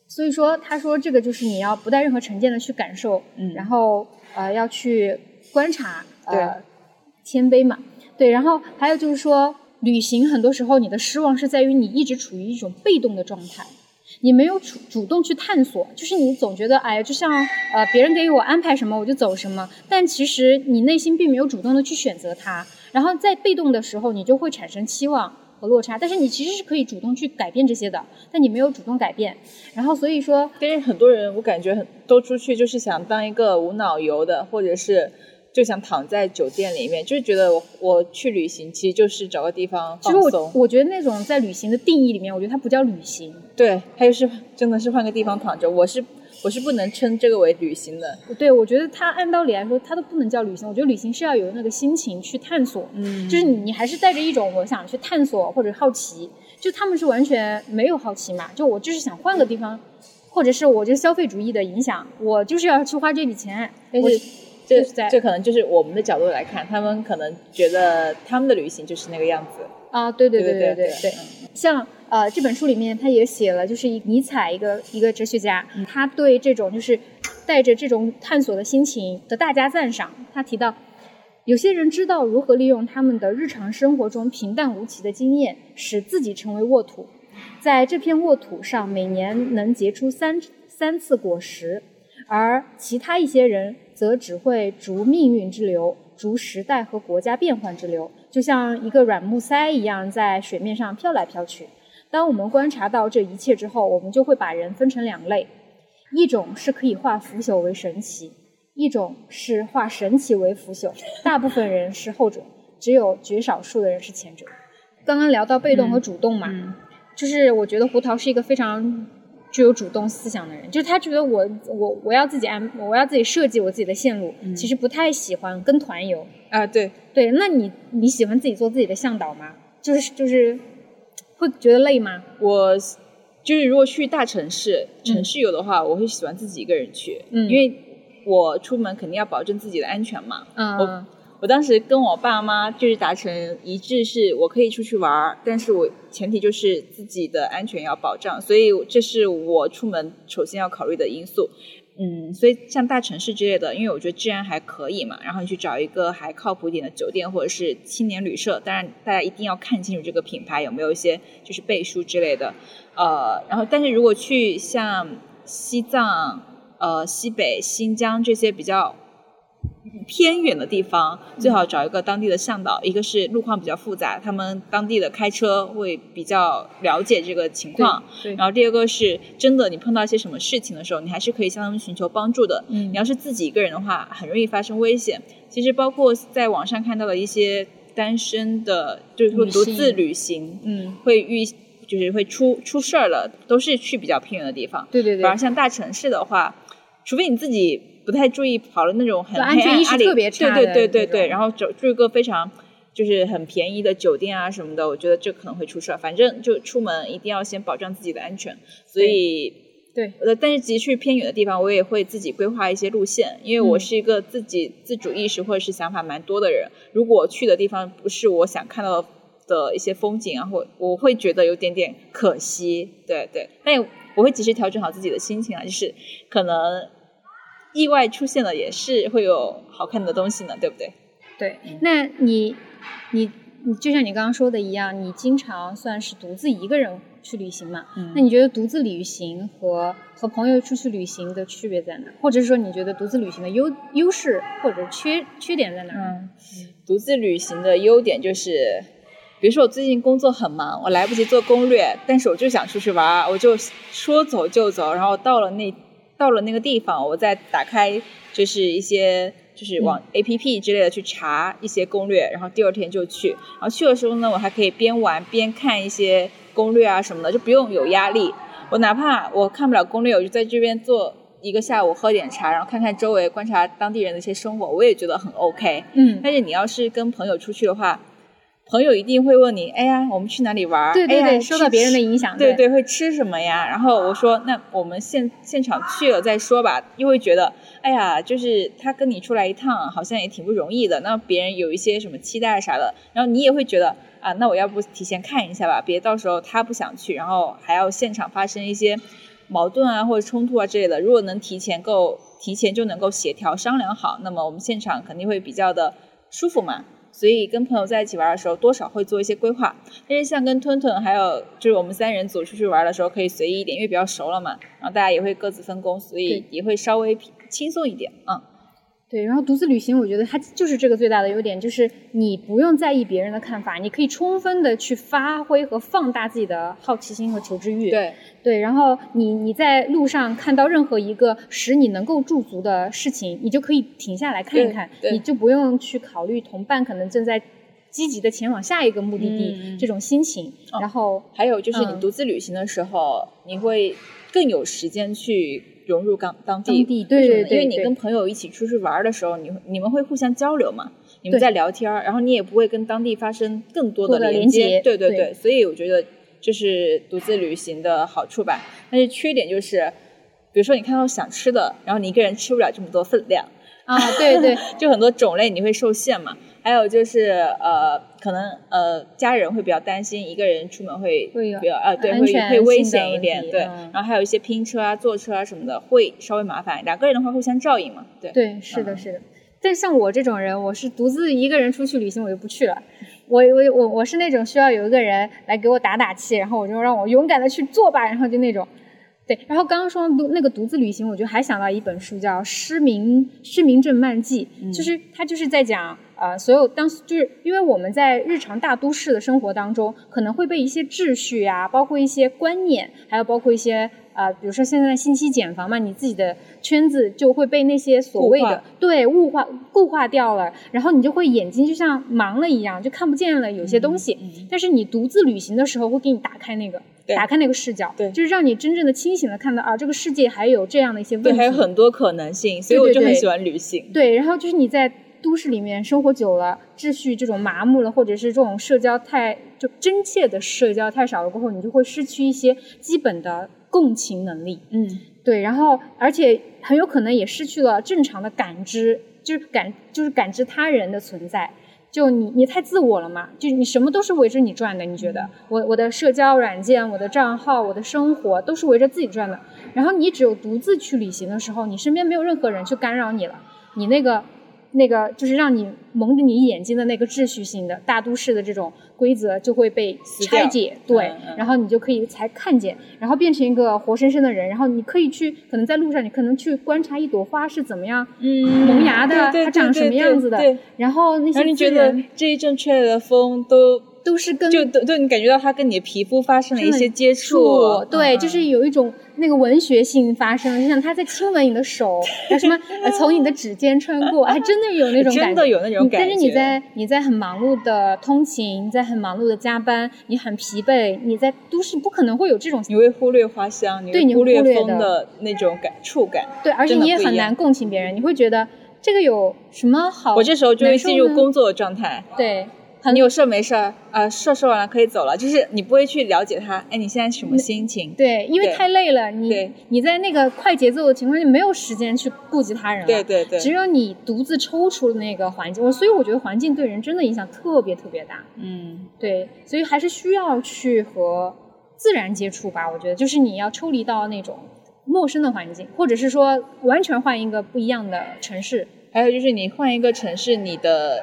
所以说，他说这个就是你要不带任何成见的去感受，
嗯。
然后呃要去观察，
对。
呃，谦卑嘛，对，然后还有就是说，旅行很多时候你的失望是在于你一直处于一种被动的状态。你没有主主动去探索，就是你总觉得，哎，就像呃别人给我安排什么我就走什么，但其实你内心并没有主动的去选择它，然后在被动的时候，你就会产生期望和落差，但是你其实是可以主动去改变这些的，但你没有主动改变，然后所以说，
但是很多人，我感觉很都出去就是想当一个无脑游的，或者是就想躺在酒店里面，就是觉得我我去旅行其实就是找个地方
其实我
放松。
我觉得那种在旅行的定义里面，我觉得它不叫旅行，
对，还有是真的是换个地方躺着，我是我是不能称这个为旅行的。
对我觉得它按道理来说，它都不能叫旅行，我觉得旅行是要有那个心情去探索，
嗯
就是你你还是带着一种我想去探索或者好奇，就他们是完全没有好奇嘛，就我就是想换个地方，或者是我这消费主义的影响，我就是要去花这笔钱，我
但是这
就是在
这可能就是我们的角度来看，他们可能觉得他们的旅行就是那个样子。
啊，对对
对
对
对
对，像呃这本书里面他也写了，就是一尼采一个一个哲学家，他对这种就是带着这种探索的心情的大加赞赏。他提到，有些人知道如何利用他们的日常生活中平淡无奇的经验，使自己成为沃土，在这片沃土上每年能结出三三次果实，而其他一些人则只会逐命运之流，逐时代和国家变换之流，就像一个软木塞一样在水面上飘来飘去。当我们观察到这一切之后，我们就会把人分成两类：一种是可以化腐朽为神奇，一种是化神奇为腐朽。大部分人是后者，只有绝少数的人是前者。刚刚聊到被动和主动嘛，
嗯
就是我觉得胡桃是一个非常具有主动思想的人，就是他觉得我我我要自己安，我要自己设计我自己的线路，其实不太喜欢跟团游。
啊，对，
对，那你你喜欢自己做自己的向导吗？就是就是会觉得累吗？
我就是如果去大城市城市游的话，我会喜欢自己一个人去，
嗯
因为我出门肯定要保证自己的安全嘛。
嗯
我我当时跟我爸妈就是达成一致，是我可以出去玩，但是我前提就是自己的安全要保障，所以这是我出门首先要考虑的因素。嗯，所以像大城市之类的，因为我觉得治安还可以嘛，然后你去找一个还靠谱一点的酒店或者是青年旅社，当然大家一定要看清楚这个品牌有没有一些就是背书之类的。呃，然后但是如果去像西藏、呃西北、新疆这些比较偏远的地方，最好找一个当地的向导，一个是路况比较复杂，他们当地的开车会比较了解这个情况。
对，
然后第二个是真的，你碰到一些什么事情的时候，你还是可以向他们寻求帮助的。
嗯
你要是自己一个人的话，很容易发生危险。其实包括在网上看到的一些单身的，就是说独自旅行，
嗯，
会遇就是会出出事儿了，都是去比较偏远的地方。
对对对
反而，像大城市的话，除非你自己不太注意，跑了那种很
安全意识特别差
对对对对对，然后住住一个非常就是很便宜的酒店啊什么的，我觉得这可能会出事儿。反正就出门一定要先保障自己的安全，所以。
对，
呃，但是即去偏远的地方，我也会自己规划一些路线，因为我
嗯
是一个自己自主意识或者是想法蛮多的人。如果去的地方不是我想看到的一些风景啊，或我会觉得有点点可惜。对对，但我会及时调整好自己的心情啊，就是可能意外出现了，也是会有好看的东西呢，对不对？
对，那你你你就像你刚刚说的一样，你经常算是独自一个人去旅行嘛？
嗯
那你觉得独自旅行和和朋友出去旅行的区别在哪？或者是说你觉得独自旅行的优优势或者缺缺点在哪？
嗯，独自旅行的优点就是，比如说我最近工作很忙，我来不及做攻略，但是我就想出去玩，我就说走就走，然后到了那到了那个地方，我再打开就是一些就是网 A P P 之类的去查一些攻略，然后第二天就去，然后去的时候呢，我还可以边玩边看一些攻略啊什么的，就不用有压力。我哪怕我看不了攻略，我就在这边坐一个下午，喝点茶，然后看看周围，观察当地人的一些生活，我也觉得很 OK。
嗯，
但是你要是跟朋友出去的话，朋友一定会问你，哎呀，我们去哪里玩儿？
对对对，
哎呀
受到别人的影响，
对对，会吃什么呀？然后我说，那我们现现场去了再说吧。又会觉得，哎呀，就是他跟你出来一趟，好像也挺不容易的。那别人有一些什么期待啥的，然后你也会觉得啊，那我要不提前看一下吧，别到时候他不想去，然后还要现场发生一些矛盾啊或者冲突啊之类的。如果能提前够提前就能够协调商量好，那么我们现场肯定会比较的舒服嘛。所以跟朋友在一起玩的时候，多少会做一些规划。但是像跟吞吞还有就是我们三人组出去玩的时候，可以随意一点，因为比较熟了嘛。然后大家也会各自分工，所以也会稍微轻松一点。嗯，
对，然后独自旅行，我觉得它就是这个最大的优点，就是你不用在意别人的看法，你可以充分的去发挥和放大自己的好奇心和求知欲。
对，
对，然后你你在路上看到任何一个使你能够驻足的事情，你就可以停下来看一看，你就不用去考虑同伴可能正在积极的前往下一个目的地、
嗯
这种心情。
哦
然后，
还有就是你
嗯
独自旅行的时候，你会更有时间去融入当当地。
对
因为你跟朋友一起出去玩的时候，你你们会互相交流嘛，你们在聊天，然后你也不会跟当地发生更多
多的
连
连接
对对
对
所以我觉得这是独自旅行的好处吧。但是缺点就是，比如说你看到想吃的，然后你一个人吃不了这么多分量，
啊，对对，
就很多种类你会受限嘛。还有就是呃，可能呃家人会比较担心一个人出门会
会有
比较呃对会会危险一点，对。然后还有一些拼车啊、坐车啊什么的，会稍微麻烦。两个人的话互相照应嘛，对。
对，是的，
嗯
是的。但像我这种人，我是独自一个人出去旅行，我就不去了。我我我我是那种需要有一个人来给我打打气，然后我就让我勇敢的去做吧，然后就那种。对，然后刚刚说独那个独自旅行，我就还想到一本书叫《失明失明症漫记》，就是它就是在讲呃，所有当就是因为我们在日常大都市的生活当中，可能会被一些秩序呀、包括一些观念，还有包括一些呃，比如说现在信息茧房嘛，你自己的圈子就会被那些所谓的
固
对物化固化掉了，然后你就会眼睛就像盲了一样，就看不见了有些东西。
嗯
但是你独自旅行的时候，会给你打开那个。打开那个视角，
对
就是让你真正的清醒的看到啊，这个世界还有这样的一些问
对，
题，
还有很多可能性，所以我就很喜欢旅行。
对，然后就是你在都市里面生活久了，秩序这种麻木了，或者是这种社交太就真切的社交太少了过后，你就会失去一些基本的共情能力。
嗯，
对，然后而且很有可能也失去了正常的感知就是感就是感知他人的存在。就你你太自我了嘛，就你什么都是围着你转的。你觉得我我的社交软件、我的账号、我的生活都是围着自己转的。然后你只有独自去旅行的时候，你身边没有任何人去干扰你了，你那个。那个就是让你蒙着你眼睛的那个秩序性的大都市的这种规则就会被拆解，对，然后你就可以才看见，然后变成一个活生生的人，然后你可以去，可能在路上你可能去观察一朵花是怎么样萌芽的，它长什么样子的，然后那些
你觉得这一阵吹来的风都。
都是跟
就都都你感觉到它跟你的皮肤发生了一些接触，
对，就是有一种那个文学性发生，就像他在亲吻你的手，什么从你的指尖穿过，还 真的有那种感觉，
真的有那种感觉。
但是你在你在很忙碌的通勤，你在很忙碌的加班，你很疲惫，你在都市不可能会有这种，
你会忽略花香，你
会
忽略风的那种感触感，
对，而且你也很难共情别人，你会觉得这个有什么好？
我这时候就会进入工作的状态，
对。
你有事没事儿啊？事说完了可以走了，就是你不会去了解他。哎，你现在什么心情？
对，因为太累了，你你在那个快节奏的情况下没有时间去顾及他人了。
对对对。
只有你独自抽出了那个环境，我所以我觉得环境对人真的影响特别特别大。
嗯，
对，所以还是需要去和自然接触吧。我觉得就是你要抽离到那种陌生的环境，或者是说完全换一个不一样的城市。
还有就是你换一个城市，你的。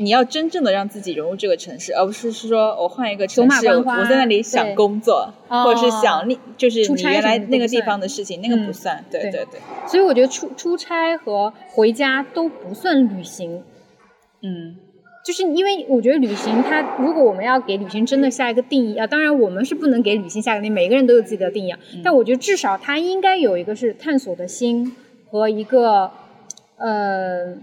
你要真正的让自己融入这个城市，而不是是说我换一个城市，我在那里想工作，或者是想你就是你原来那个地方的事情，那个不算。对对对。
所以我觉得出出差和回家都不算旅行。
嗯，
就是因为我觉得旅行，它如果我们要给旅行真的下一个定义啊，当然我们是不能给旅行下个定义，每个人都有自己的定义。但我觉得至少它应该有一个是探索的心和一个呃。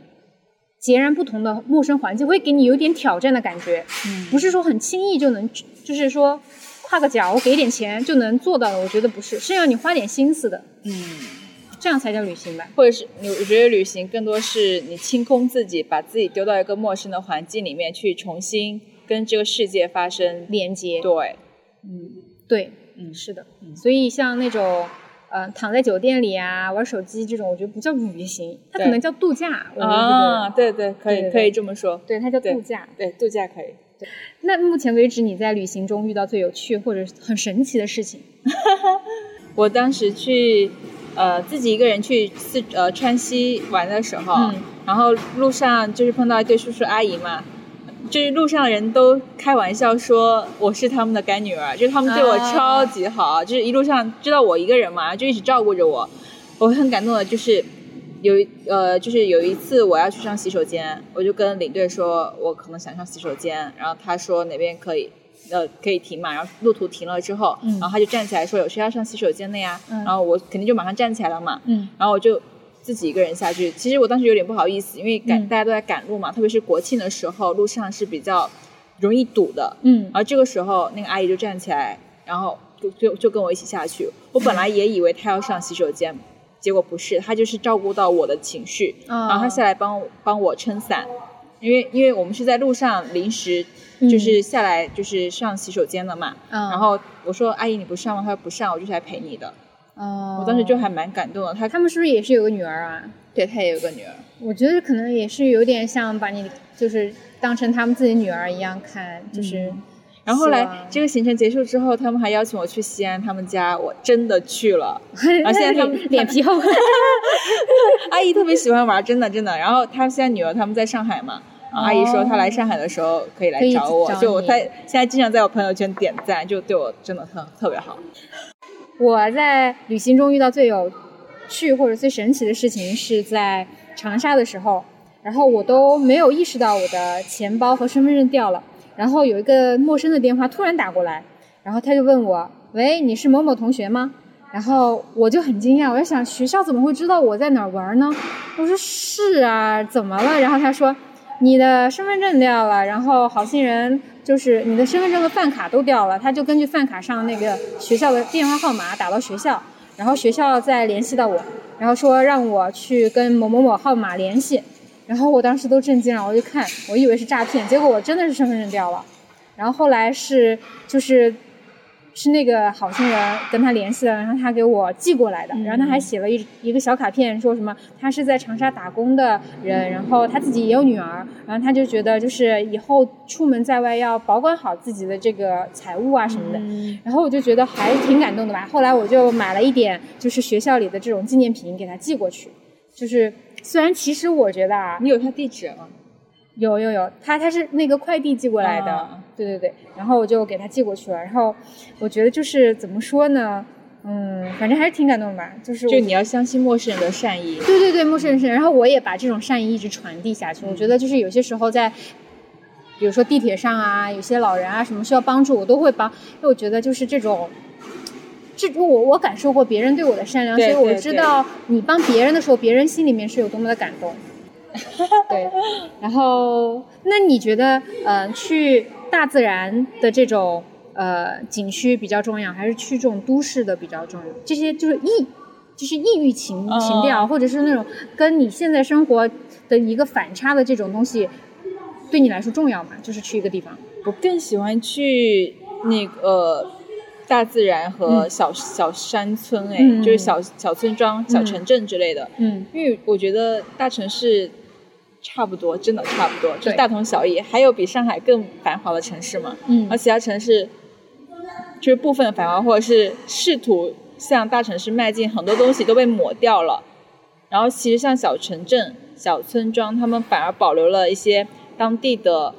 截然不同的陌生环境会给你有点挑战的感觉，
嗯，
不是说很轻易就能，就是说跨个脚，我给点钱就能做到的。我觉得不是，是要你花点心思的，
嗯，
这样才叫旅行吧。
或者是你，我觉得旅行更多是你清空自己，把自己丢到一个陌生的环境里面去，重新跟这个世界发生
连接。
对，
嗯，对，
嗯，
是的，所以像那种。嗯，躺在酒店里啊，玩手机这种，我觉得不叫旅行，它可能叫度假。
啊，对对，可以可以这么说。
对，它叫度假。
对，度假可以。
对。那目前为止，你在旅行中遇到最有趣或者很神奇的事情？
我当时去，呃，自己一个人去四呃川西玩的时候，然后路上就是碰到一对叔叔阿姨嘛。就是路上的人都开玩笑说我是他们的干女儿，就是他们对我超级好，就是一路上知道我一个人嘛，就一直照顾着我。我很感动的，就是有呃，就是有一次我要去上洗手间，我就跟领队说我可能想上洗手间，然后他说哪边可以，呃，可以停嘛，然后路途停了之后，然后他就站起来说有谁要上洗手间的呀？然后我肯定就马上站起来了嘛，然后我就。自己一个人下去，其实我当时有点不好意思，因为赶大家都在赶路嘛，特别是国庆的时候，路上是比较容易堵的。
嗯，
而这个时候那个阿姨就站起来，然后就就就跟我一起下去。我本来也以为她要上洗手间，结果不是，她就是照顾到我的情绪，然后她下来帮帮我撑伞，因为因为我们是在路上临时就是下来就是上洗手间的嘛。然后我说阿姨你不上吗？她说不上，我就是来陪你的。
哦，
我当时就还蛮感动的。他
他们是不是也是有个女儿啊？
对他也有个女儿。
我觉得可能也是有点像把你就是当成他们自己女儿一样看，就是。
然后后来这个行程结束之后，他们还邀请我去西安他们家，我真的去了。然 后现在他们
脸皮厚。
阿姨特别喜欢玩，真的真的。然后他现在女儿他们在上海嘛，阿姨说她来上海的时候可以来找我，就她现在经常在我朋友圈点赞，就对我真的特特别好。
我在旅行中遇到最有趣或者最神奇的事情是在长沙的时候，然后我都没有意识到我的钱包和身份证掉了，然后有一个陌生的电话突然打过来，然后他就问我：“喂，你是某某同学吗？”然后我就很惊讶，我在想学校怎么会知道我在哪儿玩呢？我说是啊，怎么了？然后他说：“你的身份证掉了，然后好心人。”就是你的身份证和饭卡都掉了，他就根据饭卡上那个学校的电话号码打到学校，然后学校再联系到我，然后说让我去跟某某某号码联系，然后我当时都震惊了，我就看，我以为是诈骗，结果我真的是身份证掉了，然后后来是就是是那个好心人跟他联系的，然后他给我寄过来的，然后他还写了一一个小卡片，说什么他是在长沙打工的人，然后他自己也有女儿，然后他就觉得就是以后出门在外要保管好自己的这个财物啊什么的，然后我就觉得还挺感动的吧。后来我就买了一点就是学校里的这种纪念品给他寄过去，就是虽然其实我觉得啊，
你有他地址吗？
有有有，他他是那个快递寄过来的，
啊
对对对，然后我就给他寄过去了。然后我觉得就是怎么说呢，嗯，反正还是挺感动的吧。就是
就你要相信陌生人的善意。
对对对，陌生人是，然后我也把这种善意一直传递下去。我觉得就是有些时候在，比如说地铁上啊，有些老人啊什么需要帮助，我都会帮，因为我觉得就是这种。这我我感受过别人对我的善良，所以我知道你帮别人的时候，别人心里面是有多么的感动。对，然后那你觉得，呃，去大自然的这种呃景区比较重要，还是去这种都市的比较重要？这些就是异，就是异域情
嗯
情调，或者是那种跟你现在生活的一个反差的这种东西，对你来说重要吗？就是去一个地方，
我更喜欢去那个大自然和
嗯
小、小山村，哎、
嗯
就是小小村庄、小城镇之类的。
嗯
因为我觉得大城市差不多，真的差不多，就是大同小异。还有比上海更繁华的城市嘛？
嗯
而其他城市就是部分繁华，或者是试图向大城市迈进，很多东西都被抹掉了。然后其实像小城镇、小村庄，他们反而保留了一些当地的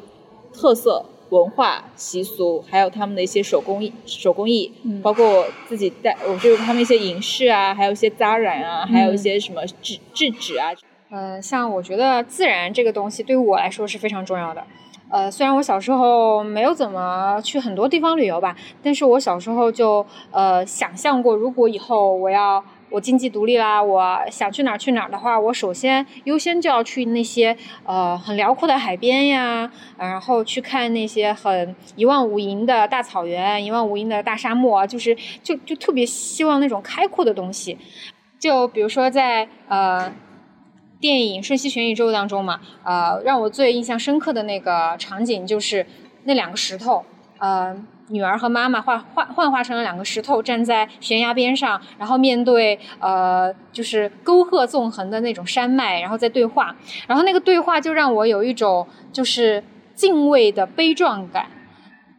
特色文化习俗，还有他们的一些手工艺、手工艺，
嗯
包括我自己带，我就是他们一些银饰啊，还有一些扎染啊，还有一
嗯
些什么制制纸啊，
呃，像我觉得自然这个东西对于我来说是非常重要的。呃，虽然我小时候没有怎么去很多地方旅游吧，但是我小时候就呃想象过，如果以后我要我经济独立啦，我想去哪儿去哪儿的话，我首先优先就要去那些呃很辽阔的海边呀，然后去看那些很一望无垠的大草原、一望无垠的大沙漠，就是就就特别希望那种开阔的东西。就比如说在呃电影《瞬息全宇宙》当中嘛，呃，让我最印象深刻的那个场景就是那两个石头，呃，女儿和妈妈幻幻幻化成了两个石头，站在悬崖边上，然后面对呃，就是沟壑纵横的那种山脉，然后在对话，然后那个对话就让我有一种就是敬畏的悲壮感。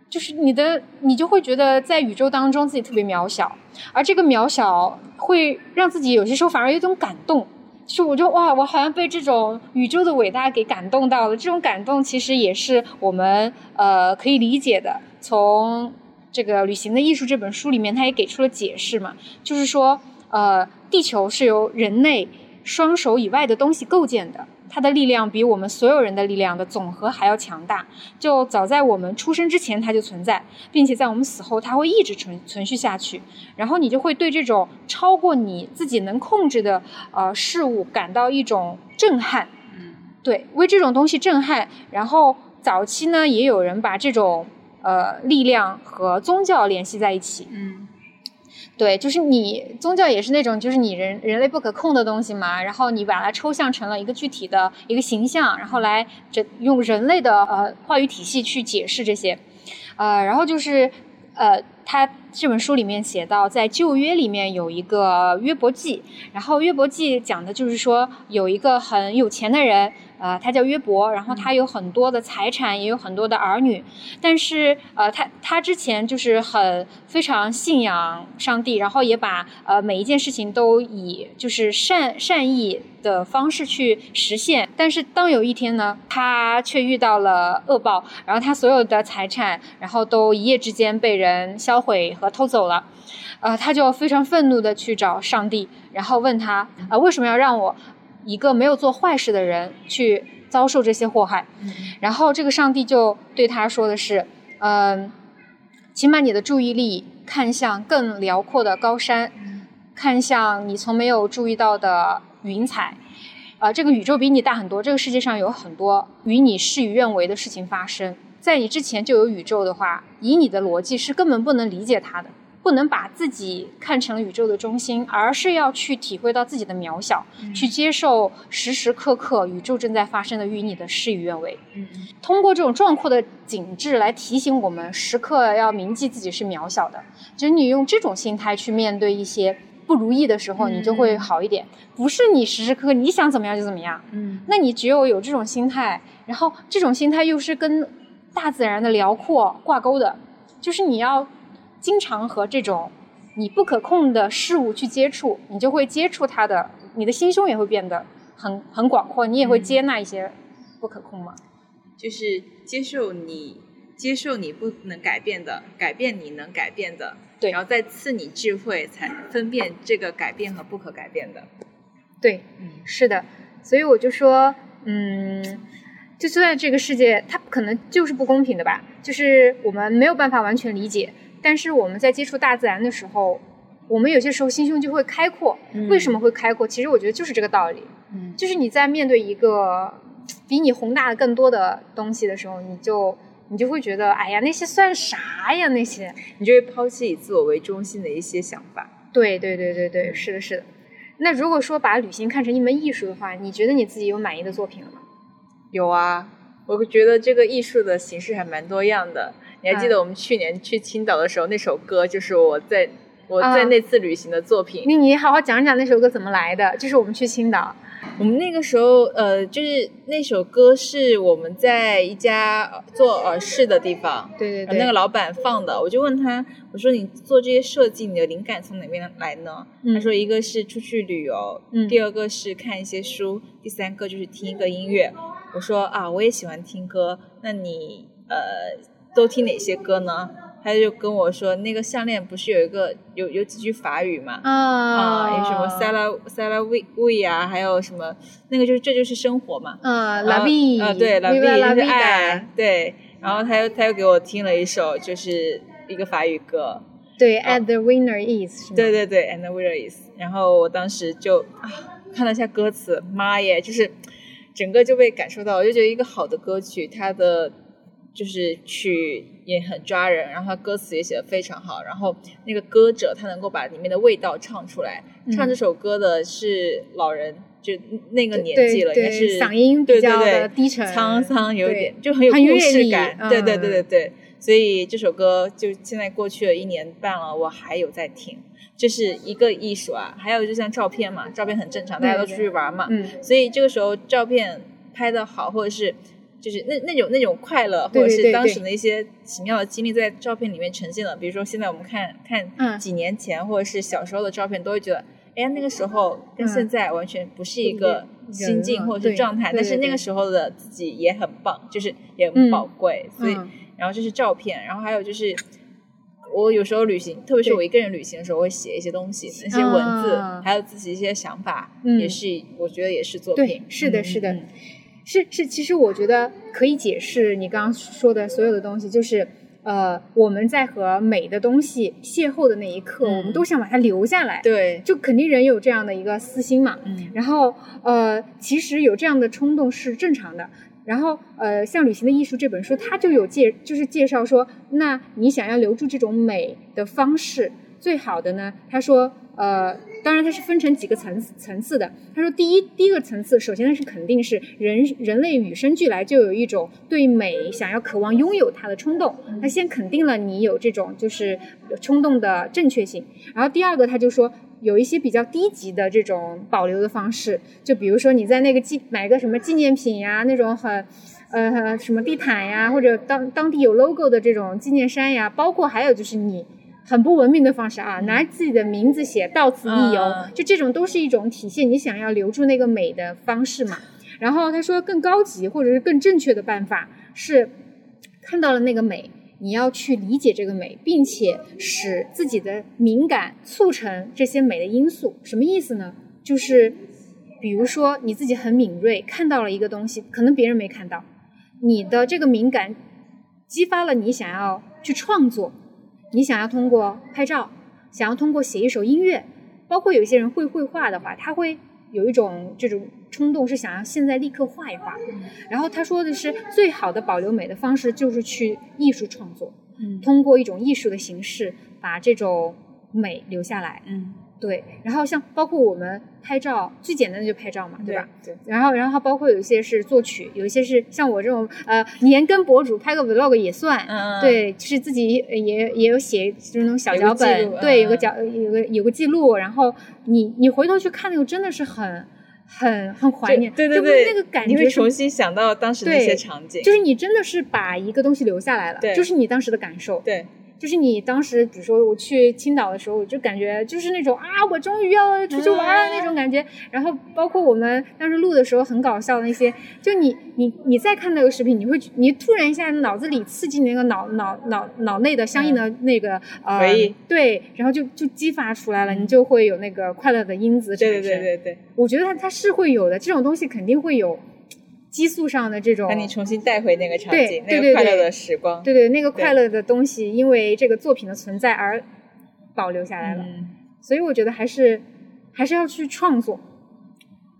就是你的，你就会觉得在宇宙当中自己特别渺小，而这个渺小会让自己有些时候反而有一种感动。就是我就哇，我好像被这种宇宙的伟大给感动到了。这种感动其实也是我们呃可以理解的。从这个《旅行的艺术》这本书里面，他也给出了解释嘛，就是说呃，地球是由人类双手以外的东西构建的，它的力量比我们所有人的力量的总和还要强大。就早在我们出生之前，它就存在，并且在我们死后，它会一直存存续下去。然后你就会对这种超过你自己能控制的呃事物感到一种震撼。
嗯，
对，为这种东西震撼。然后早期呢，也有人把这种呃力量和宗教联系在一起。
嗯，
对，就是你宗教也是那种，就是你人人类不可控的东西嘛，然后你把它抽象成了一个具体的一个形象，然后来这用人类的呃话语体系去解释这些，呃，然后就是呃，它这本书里面写到，在旧约里面有一个约伯记，然后约伯记讲的就是说有一个很有钱的人。呃，他叫约伯，然后他有很多的财产，也有很多的儿女，但是呃，他他之前就是很非常信仰上帝，然后也把呃每一件事情都以就是善善意的方式去实现。但是当有一天呢，他却遇到了恶报，然后他所有的财产，然后都一夜之间被人销毁和偷走了。呃，他就非常愤怒的去找上帝，然后问他啊、呃，为什么要让我？一个没有做坏事的人去遭受这些祸害，
嗯
然后这个上帝就对他说的是：“嗯，请把你的注意力看向更辽阔的高山，看向你从没有注意到的云彩。呃，这个宇宙比你大很多，这个世界上有很多与你事与愿违的事情发生。在你之前就有宇宙的话，以你的逻辑是根本不能理解它的。”不能把自己看成宇宙的中心，而是要去体会到自己的渺小，去接受时时刻刻宇宙正在发生的与你的事与愿违。
嗯
通过这种壮阔的景致来提醒我们，时刻要铭记自己是渺小的。就是你用这种心态去面对一些不如意的时候，你就会好一点。不是你时时刻刻你想怎么样就怎么样，
嗯
那你只有有这种心态，然后这种心态又是跟大自然的辽阔挂钩的，就是你要经常和这种你不可控的事物去接触，你就会接触它的，你的心胸也会变得很很广阔，你也会接纳一些不可控嘛。
就是接受你，接受你不能改变的，改变你能改变的，
对。
然后再赐你智慧，才分辨这个改变和不可改变的。
对，
嗯。
是的，所以我就说，嗯，就就在这个世界，它可能就是不公平的吧，就是我们没有办法完全理解，但是我们在接触大自然的时候，我们有些时候心胸就会开阔。
嗯
为什么会开阔？其实我觉得就是这个道理，
嗯
就是你在面对一个比你宏大的更多的东西的时候，你就你就会觉得，哎呀，那些算啥呀？那些，
你就会抛弃以自我为中心的一些想法。
对对对对对，是的，是的。那如果说把旅行看成一门艺术的话，你觉得你自己有满意的作品了吗？
有啊，我觉得这个艺术的形式还蛮多样的。你还记得我们去年去青岛的时候，那首歌就是我在我在
啊
那次旅行的作品。
那你好好讲讲那首歌怎么来的？就是我们去青岛，
我们那个时候，呃，就是那首歌是我们在一家做耳饰的地方，
对对对，
那个老板放的，我就问他，我说你做这些设计，你的灵感从哪边来呢？
嗯
他说一个是出去旅游，
嗯
第二个是看一些书，第三个就是听一个音乐。我说啊，我也喜欢听歌，那你呃都听哪些歌呢？他就跟我说，那个项链不是有一个有有几句法语嘛？
啊
啊，有什么 “sa la sa la we we” 啊，还有什么那个就是这就是生活嘛。
啊
然后
，La vie，
啊，对 la vie 就是爱，对。然后他又他又给我听了一首，就是一个法语歌，
对，At the winner is，
对对对，And the winner is。然后我当时就啊看了一下歌词，妈耶，就是整个就被感受到，我就觉得一个好的歌曲，它的就是曲也很抓人，然后它歌词也写的非常好，然后那个歌者他能够把里面的味道唱出来。
嗯
唱这首歌的是老人，就那个年纪了，应该是
嗓音比较
对对对
的低沉
沧桑有一点就很有故事感。对对对
嗯
对对，所以这首歌就现在过去了一年半了，我还有在听。这是一个艺术啊，还有就像照片嘛，照片很正常，大家都出去玩嘛，
嗯，
所以这个时候照片拍的好，或者是就是那那种那种快乐，或者是当时的一些奇妙的经历在照片里面呈现了。比如说现在我们看看
嗯。
几年前或者是小时候的照片，都会觉得。哎呀，那个时候跟
嗯。
现在完全不是一个心境或者是状态，但是那个时候的自己也很棒，就是也
嗯。
很宝贵，所以
嗯。
然后这是照片，然后还有就是我有时候旅行，特别是我一个人旅行的时候，我会写一些东西，那些文字，
啊
还有自己一些想法，
嗯
也是我觉得也是作
对
品。
是的是的
嗯
是是，其实我觉得可以解释你刚刚说的所有的东西，就是呃，我们在和美的东西邂逅的那一刻，
嗯
我们都想把它留下来，
对，
就肯定人有这样的一个私心嘛。
嗯
然后呃，其实有这样的冲动是正常的。然后呃，像《旅行的艺术》这本书，它就有介，就是介绍说，那你想要留住这种美的方式，最好的呢，他说呃，当然它是分成几个层次层次的。他说第一第一个层次，首先它是肯定是人人类与生俱来就有一种对美想要渴望拥有它的冲动，他先肯定了你有这种就是冲动的正确性。然后第二个，他就说有一些比较低级的这种保留的方式，就比如说你在那个纪买个什么纪念品呀，那种很。呃，什么地毯呀，或者当当地有 logo 的这种纪念衫呀，包括还有就是你很不文明的方式啊，拿自己的名字写“到此一游”，
嗯
就这种都是一种体现你想要留住那个美的方式嘛。然后他说更高级或者是更正确的办法是看到了那个美，你要去理解这个美，并且使自己的敏感促成这些美的因素。什么意思呢？就是比如说你自己很敏锐，看到了一个东西，可能别人没看到，你的这个敏感激发了你想要去创作，你想要通过拍照，想要通过写一首音乐，包括有一些人会绘画的话，他会有一种这种冲动，是想要现在立刻画一画。然后他说的是，最好的保留美的方式就是去艺术创作。
嗯
通过一种艺术的形式把这种美留下来。
嗯，
对，然后像包括我们拍照，最简单的就拍照嘛，对吧？？
对，
然后，然后包括有一些是作曲，有一些是像我这种呃年更博主拍个 vlog 也算，
嗯，
对，就是自己也也有写就是那种小脚本，对，有个
嗯
脚有个有个记录，然后你你回头去看那个真的是很很很怀念，就
对对对，
那个感
你会重新想到当时那
对
些场景，
就是你真的是把一个东西留下来了，
对
就是你当时的感受，
对，
就是你当时，比如说我去青岛的时候，我就感觉就是那种啊，我终于要出去玩了那种感觉。然后包括我们当时录的时候很搞笑的那些，就你你你再看那个视频，你会你突然一下脑子里刺激那个脑脑脑脑内的相应的那个、呃
回忆
对，然后就就激发出来了，你就会有那个快乐的因子产
对
生。
对对对对，
我觉得它它是会有的，这种东西肯定会有激素上的这种
把你重新带回那个场景，那个快乐的时光，
对对，那个快乐的东西，因为这个作品的存在而保留下来了。
嗯，
所以我觉得还是还是要去创作。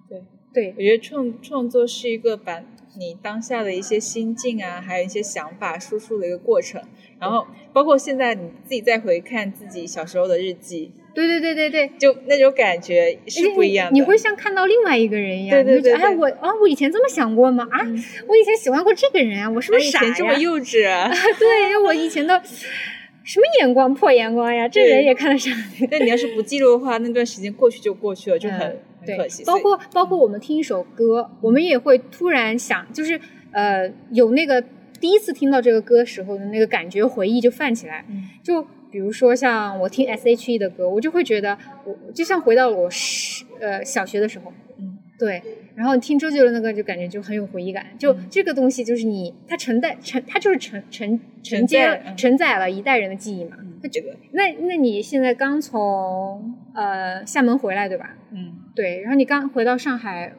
对
对
我觉得创创作是一个把你当下的一些心境啊，还有一些想法输出的一个过程。然后包括现在你自己再回看自己小时候的日记，
对对对对对，
就那种感觉是不一样的。
你。会像看到另外一个人一样，
对对
你会觉得哎，我啊，我以前这么想过吗？啊，我以前喜欢过这个人啊，我是不
哎
是傻呀？
以前这么幼稚啊！
对，我以前的 什么眼光，破眼光呀，这人也看得上。
但你要是不记录的话，那段时间过去就过去了，就很、
嗯
很可惜。
包括包括我们听一首歌，我们也会突然想，就是呃，有那个第一次听到这个歌时候的那个感觉回忆就泛起来。
嗯
就比如说像我听 S.H.E 的歌，我就会觉得我就像回到了我十呃小学的时候。
嗯，
对。然后你听周杰伦的歌，就感觉就很有回忆感。就
嗯
这个东西，就是你它承载承，它就是承承承
承
接承载了一代人的记忆嘛。
嗯，这个
那那你现在刚从呃厦门回来，对吧？
嗯，
对，然后你刚回到上海，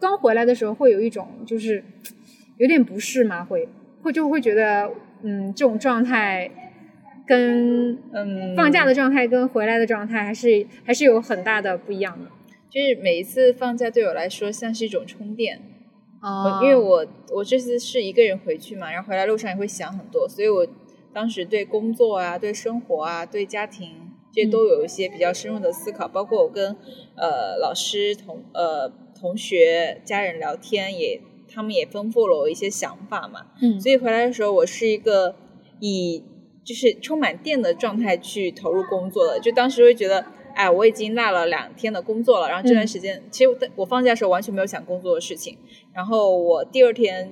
刚回来的时候会有一种就是有点不适嘛，会会就会觉得，嗯，这种状态跟
嗯
放假的状态跟回来的状态还是还是有很大的不一样的。
就是每一次放假对我来说像是一种充电，
哦
因为我我这次是一个人回去嘛，然后回来路上也会想很多，所以我当时对工作啊、对生活啊、对家庭这些都有一些比较深入的思考，包括我跟呃老师同呃同学、家人聊天也。他们也丰富了我一些想法嘛，
嗯
所以回来的时候，我是一个以就是充满电的状态去投入工作的。就当时会觉得，哎，我已经落了两天的工作了，然后这段时间，其实我我放假的时候完全没有想工作的事情。然后我第二天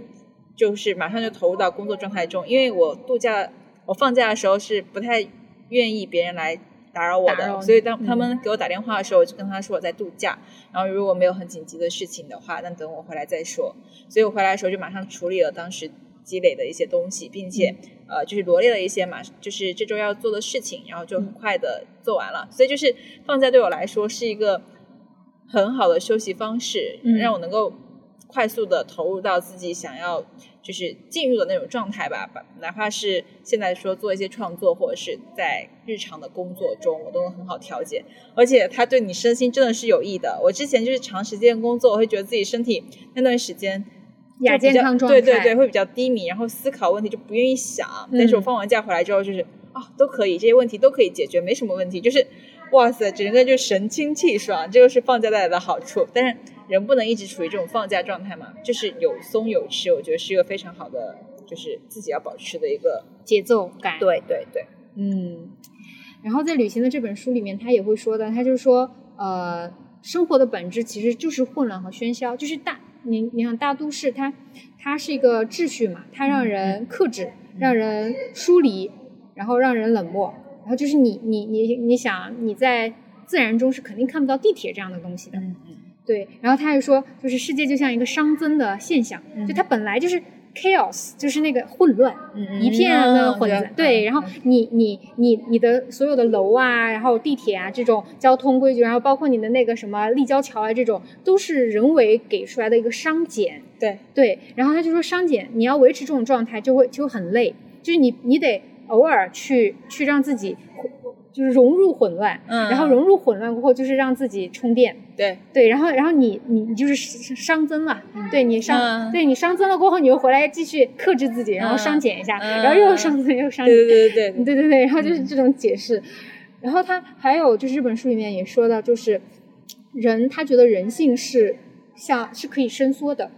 就是马上就投入到工作状态中，因为我度假，我放假的时候是不太愿意别人来。打扰我的，所以当
嗯
他们给我打电话的时候，我就跟他说我在度假。然后如果没有很紧急的事情的话，那等我回来再说。所以我回来的时候就马上处理了当时积累的一些东西，并且、呃就是罗列了一些嘛就是这周要做的事情，然后就很快的做完了。所以就是放假对我来说是一个很好的休息方式，
嗯
让我能够快速的投入到自己想要就是进入的那种状态吧。哪怕是现在说做一些创作，或者是在日常的工作中，我都能很好调节。而且它对你身心真的是有益的。我之前就是长时间工作，我会觉得自己身体那段时间
亚健康状态，
对对对，会比较低迷，然后思考问题就不愿意想。
嗯
但是我放完假回来之后，就是啊，都可以，这些问题都可以解决，没什么问题。就是哇塞，整个就神清气爽，这就是放假带来的好处。但是人不能一直处于这种放假状态嘛，就是有松有弛，我觉得是一个非常好的，就是自己要保持的一个。
节奏感。
对对对，
嗯，然后在旅行的这本书里面，他也会说的，他就是说，呃，生活的本质其实就是混乱和喧嚣，就是大，你你想大都市它它是一个秩序嘛，它让人克制，让人疏离，然后让人冷漠，然后就是你你你你想你在自然中是肯定看不到地铁这样的东西的，对，然后他还说，就是世界就像一个熵增的现象，就它本来就是 chaos，就是那个混乱，
嗯
一片的混
嗯。
对，然后你你你你的所有的楼啊，然后地铁啊这种交通规矩，然后包括你的那个什么立交桥啊这种，都是人为给出来的一个商减。
对，
对，然后他就说商减，你要维持这种状态就会就很累，就是你你得偶尔去去让自己就是融入混乱，
嗯。
然后融入混乱过后，就是让自己充电，
对，
对，然后然后你你你就是熵增嘛，对你熵、
嗯。
对你熵增了过后，你又回来继续克制自己，然后熵减一下，
嗯。
然后又熵增又熵减，
对对对对对，
对对对，然后就是这种解释。然后他还有就是这本书里面也说到，就是人他觉得人性是像是可以伸缩的，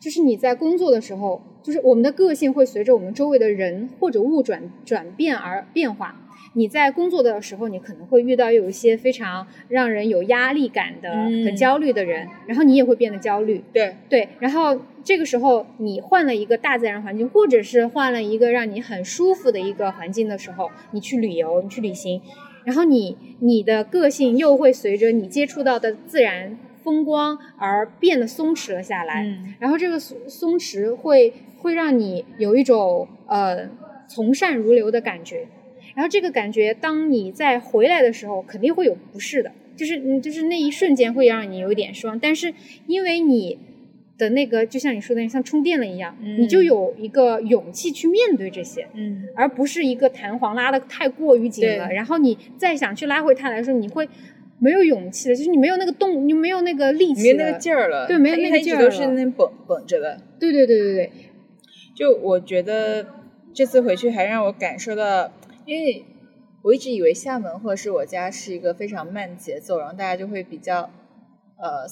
就是你在工作的时候，就是我们的个性会随着我们周围的人或者物转转变而变化。你在工作的时候，你可能会遇到有一些非常让人有压力感的、
嗯
很焦虑的人，然后你也会变得焦虑。
对，
对，然后这个时候你换了一个大自然环境，或者是换了一个让你很舒服的一个环境的时候，你去旅游，你去旅行，然后你你的个性又会随着你接触到的自然风光而变得松弛了下来。
嗯
然后这个松松弛会会让你有一种呃从善如流的感觉，然后这个感觉当你再回来的时候，肯定会有不适的，就是嗯就是那一瞬间会让你有一点失望，但是因为你的那个就像你说的像充电了一样，
嗯
你就有一个勇气去面对这些。
嗯
而不是一个弹簧拉的太过于紧了，然后你再想去拉回它来的时候，你会没有勇气的，就是你没有那个动，你没有那个力气，
没有那个劲儿了，
对没有那个劲儿了
都是那绷绷着的。
对对对对对，
就我觉得这次回去还让我感受到，因为我一直以为厦门或者是我家是一个非常慢节奏，然后大家就会比较呃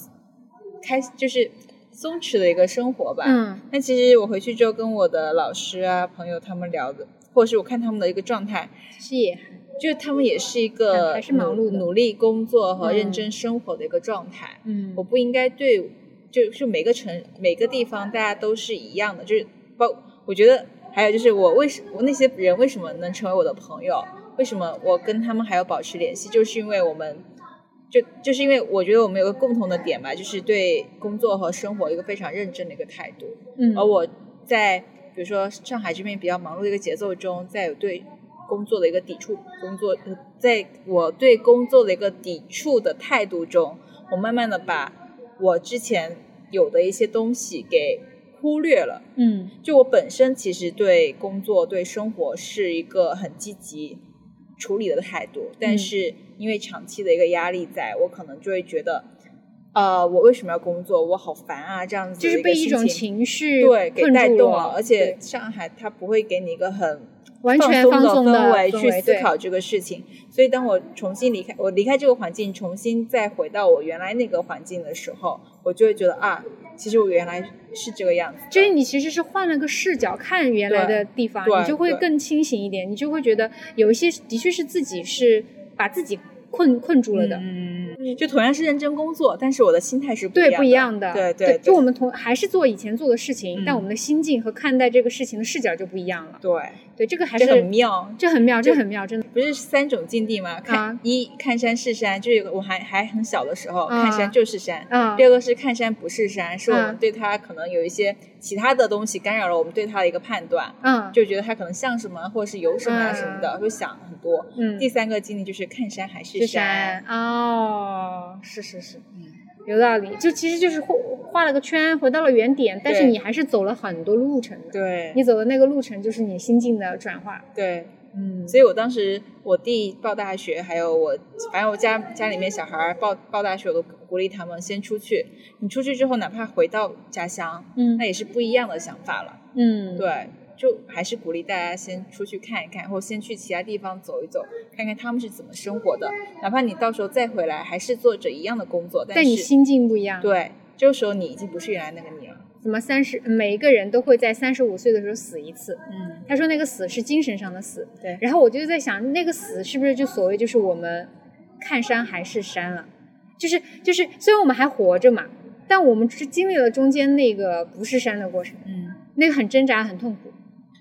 开就是松弛的一个生活吧。
嗯
但其实我回去之后跟我的老师啊朋友他们聊的，或者是我看他们的一个状态，
其实也
就是他们也是一个
还还是忙碌的
努努力工作和
嗯
认真生活的一个状态。
嗯
我不应该对，就是每个城每个地方大家都是一样的，就是包我觉得还有就是我为什我那些人为什么能成为我的朋友，为什么我跟他们还要保持联系，就是因为我们就就是因为我觉得我们有个共同的点吧，就是对工作和生活一个非常认真的一个态度。
嗯
而我在比如说上海这边比较忙碌的一个节奏中，在有对工作的一个抵触，工作呃在我对工作的一个抵触的态度中，我慢慢的把我之前有的一些东西给忽略了。
嗯
就我本身其实对工作、对生活是一个很积极处理的态度，但是因为长期的一个压力在，我可能就会觉得，呃，我为什么要工作？我好烦啊，这样子
就是
的
被一种
情
情绪
对给带动
了，
而且上海它不会给你一个很
完全
放
放松的
的氛围去思考这个事情。所以当我重新离开，我离开这个环境，重新再回到我原来那个环境的时候，我就会觉得啊，其实我原来是这个样子。
就是你其实是换了个视角看原来的地方，你就会更清醒一点，你就会觉得有一些的确是自己是把自己困困住了的。
嗯，就同样是认真工作，但是我的心态是不一
对，
样的
不一样的。
对
对，
对，
就我们同还是做以前做的事情，
嗯
但我们的心境和看待这个事情的视角就不一样了。
对，
对，这个还是
很妙。
这很妙，这很妙，真的。
不是三种境地吗？看、
啊
一看山是山，就有个我还还很小的时候，
啊
看山就是山。
啊
第二个是看山不是山，是我
啊
们对它可能有一些其他的东西干扰了我们对它的一个判断，
嗯，
就觉得它可能像什么，或者是有什么啊
嗯
什么的，会想很多。
嗯
第三个经历就是看山还是
是
山，
山哦，是是是，
嗯
有道理。就其实就是画画了个圈，回到了原点，但是你还是走了很多路程的。
对
你走的那个路程就是你心境的转化。
对。
嗯，
所以我当时我弟报大学，还有我，反正我家家里面小孩报报大学，我都鼓励他们先出去。你出去之后，哪怕回到家乡，
嗯
那也是不一样的想法了。
嗯，
对，就还是鼓励大家先出去看一看，或先去其他地方走一走，看看他们是怎么生活的。哪怕你到时候再回来，还是做着一样的工作，但
你心境不一样。，
对，这个时候你已经不是原来那个你了。
怎么三十每一个人都会在三十五岁的时候死一次。
嗯，
他说那个死是精神上的死。
对
然后我就在想，那个死是不是就所谓就是我们看山还是山了？就是就是，虽然我们还活着嘛，但我们是经历了中间那个不是山的过程，
嗯，
那个很挣扎、很痛苦。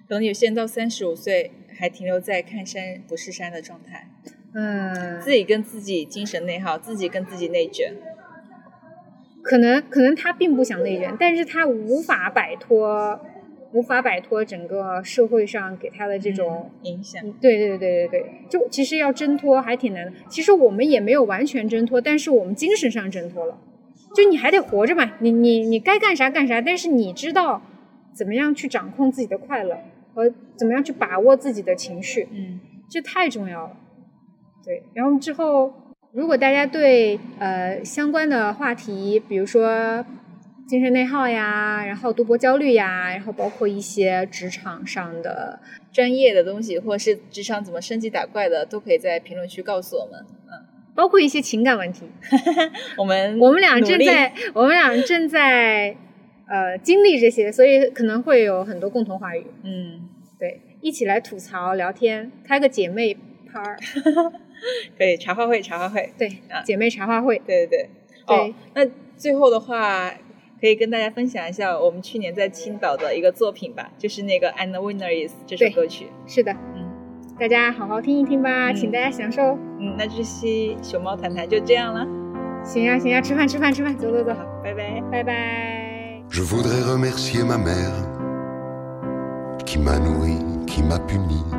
可能有些人到三十五岁还停留在看山不是山的状态。
嗯，
自己跟自己精神内耗，自己跟自己内卷。
可能可能他并不想内卷，但是他无法摆脱，无法摆脱整个社会上给他的这种。
影响，
嗯对对对对对，就其实要挣脱还挺难的。其实我们也没有完全挣脱，但是我们精神上挣脱了。就你还得活着嘛，你你你该干啥干啥，但是你知道怎么样去掌控自己的快乐和怎么样去把握自己的情绪，
嗯，
这太重要了。对，然后之后如果大家对呃相关的话题，比如说精神内耗呀，然后读博焦虑呀，然后包括一些职场上的
专业的东西，或者是职场怎么升级打怪的，都可以在评论区告诉我们。嗯，
包括一些情感问题，
我们
我们俩正在我们俩正在呃经历这些，所以可能会有很多共同话语。
嗯，
对，一起来吐槽聊天，开个姐妹趴儿，
可以茶话会，茶话会。
对
啊，
姐妹茶话会。
对对对。
对
哦，那最后的话，可以跟大家分享一下我们去年在青岛的一个作品吧，就是那个《And the Winner Is》这首歌曲。
是的，
嗯
大家好好听一听吧，
嗯
请大家享受。
嗯，那这期熊猫谈谈就这样了，
行呀、行呀、吃饭吃饭吃饭，走走走，
好，拜拜。
拜拜。
Je voudrais remercier ma mère qui m'a nourri, qui m'a puni.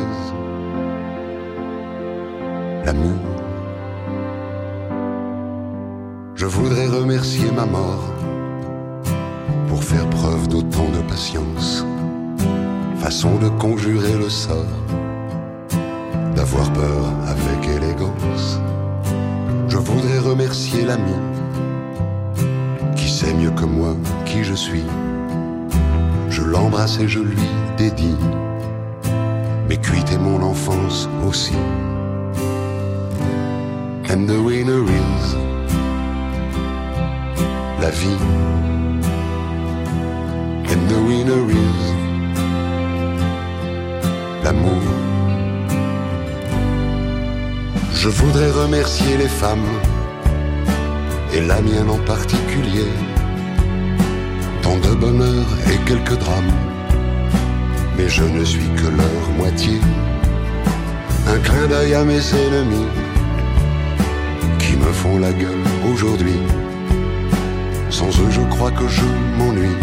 Je voudrais remercier ma mort pour faire preuve d'autant de patience. Façon de conjurer le sort, d'avoir peur avec élégance. Je voudrais remercier l'ami qui sait mieux que moi qui je suis. Je l'embrasse et je lui dédie mes cuites mon enfance aussi. And the winner is la vie. And the winner is l'amour. Je voudrais remercier les femmes, et la mienne en particulier tant de bonheur et quelques drames. Mais je ne suis que leur moitié. Un clin d'œil à mes ennemis font la gueule aujourd'hui. Sans eux, je crois que je m'ennuie.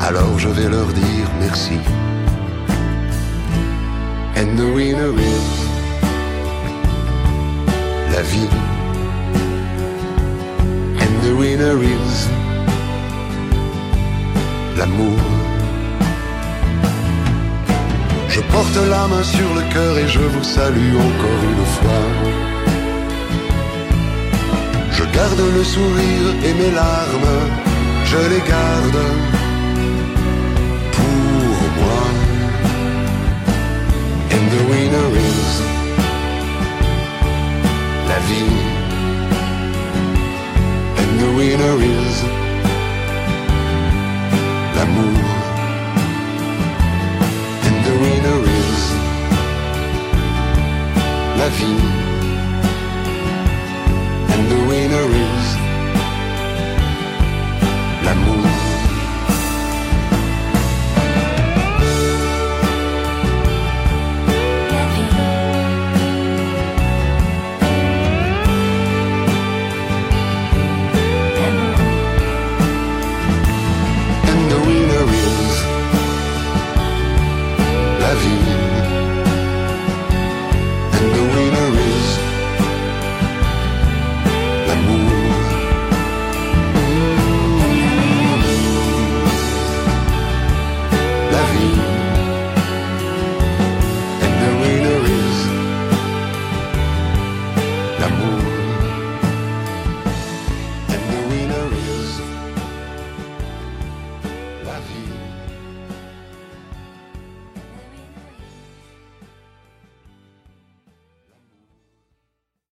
Alors je vais leur dire merci. And the winner is la vie. And the winner is l'amour. Je porte la main sur le cœur et je vous salue encore une fois. Garde le sourire et mes larmes, je les garde pour moi. And the winner is la vie. And the winner is l'amour. And the winner is la vie.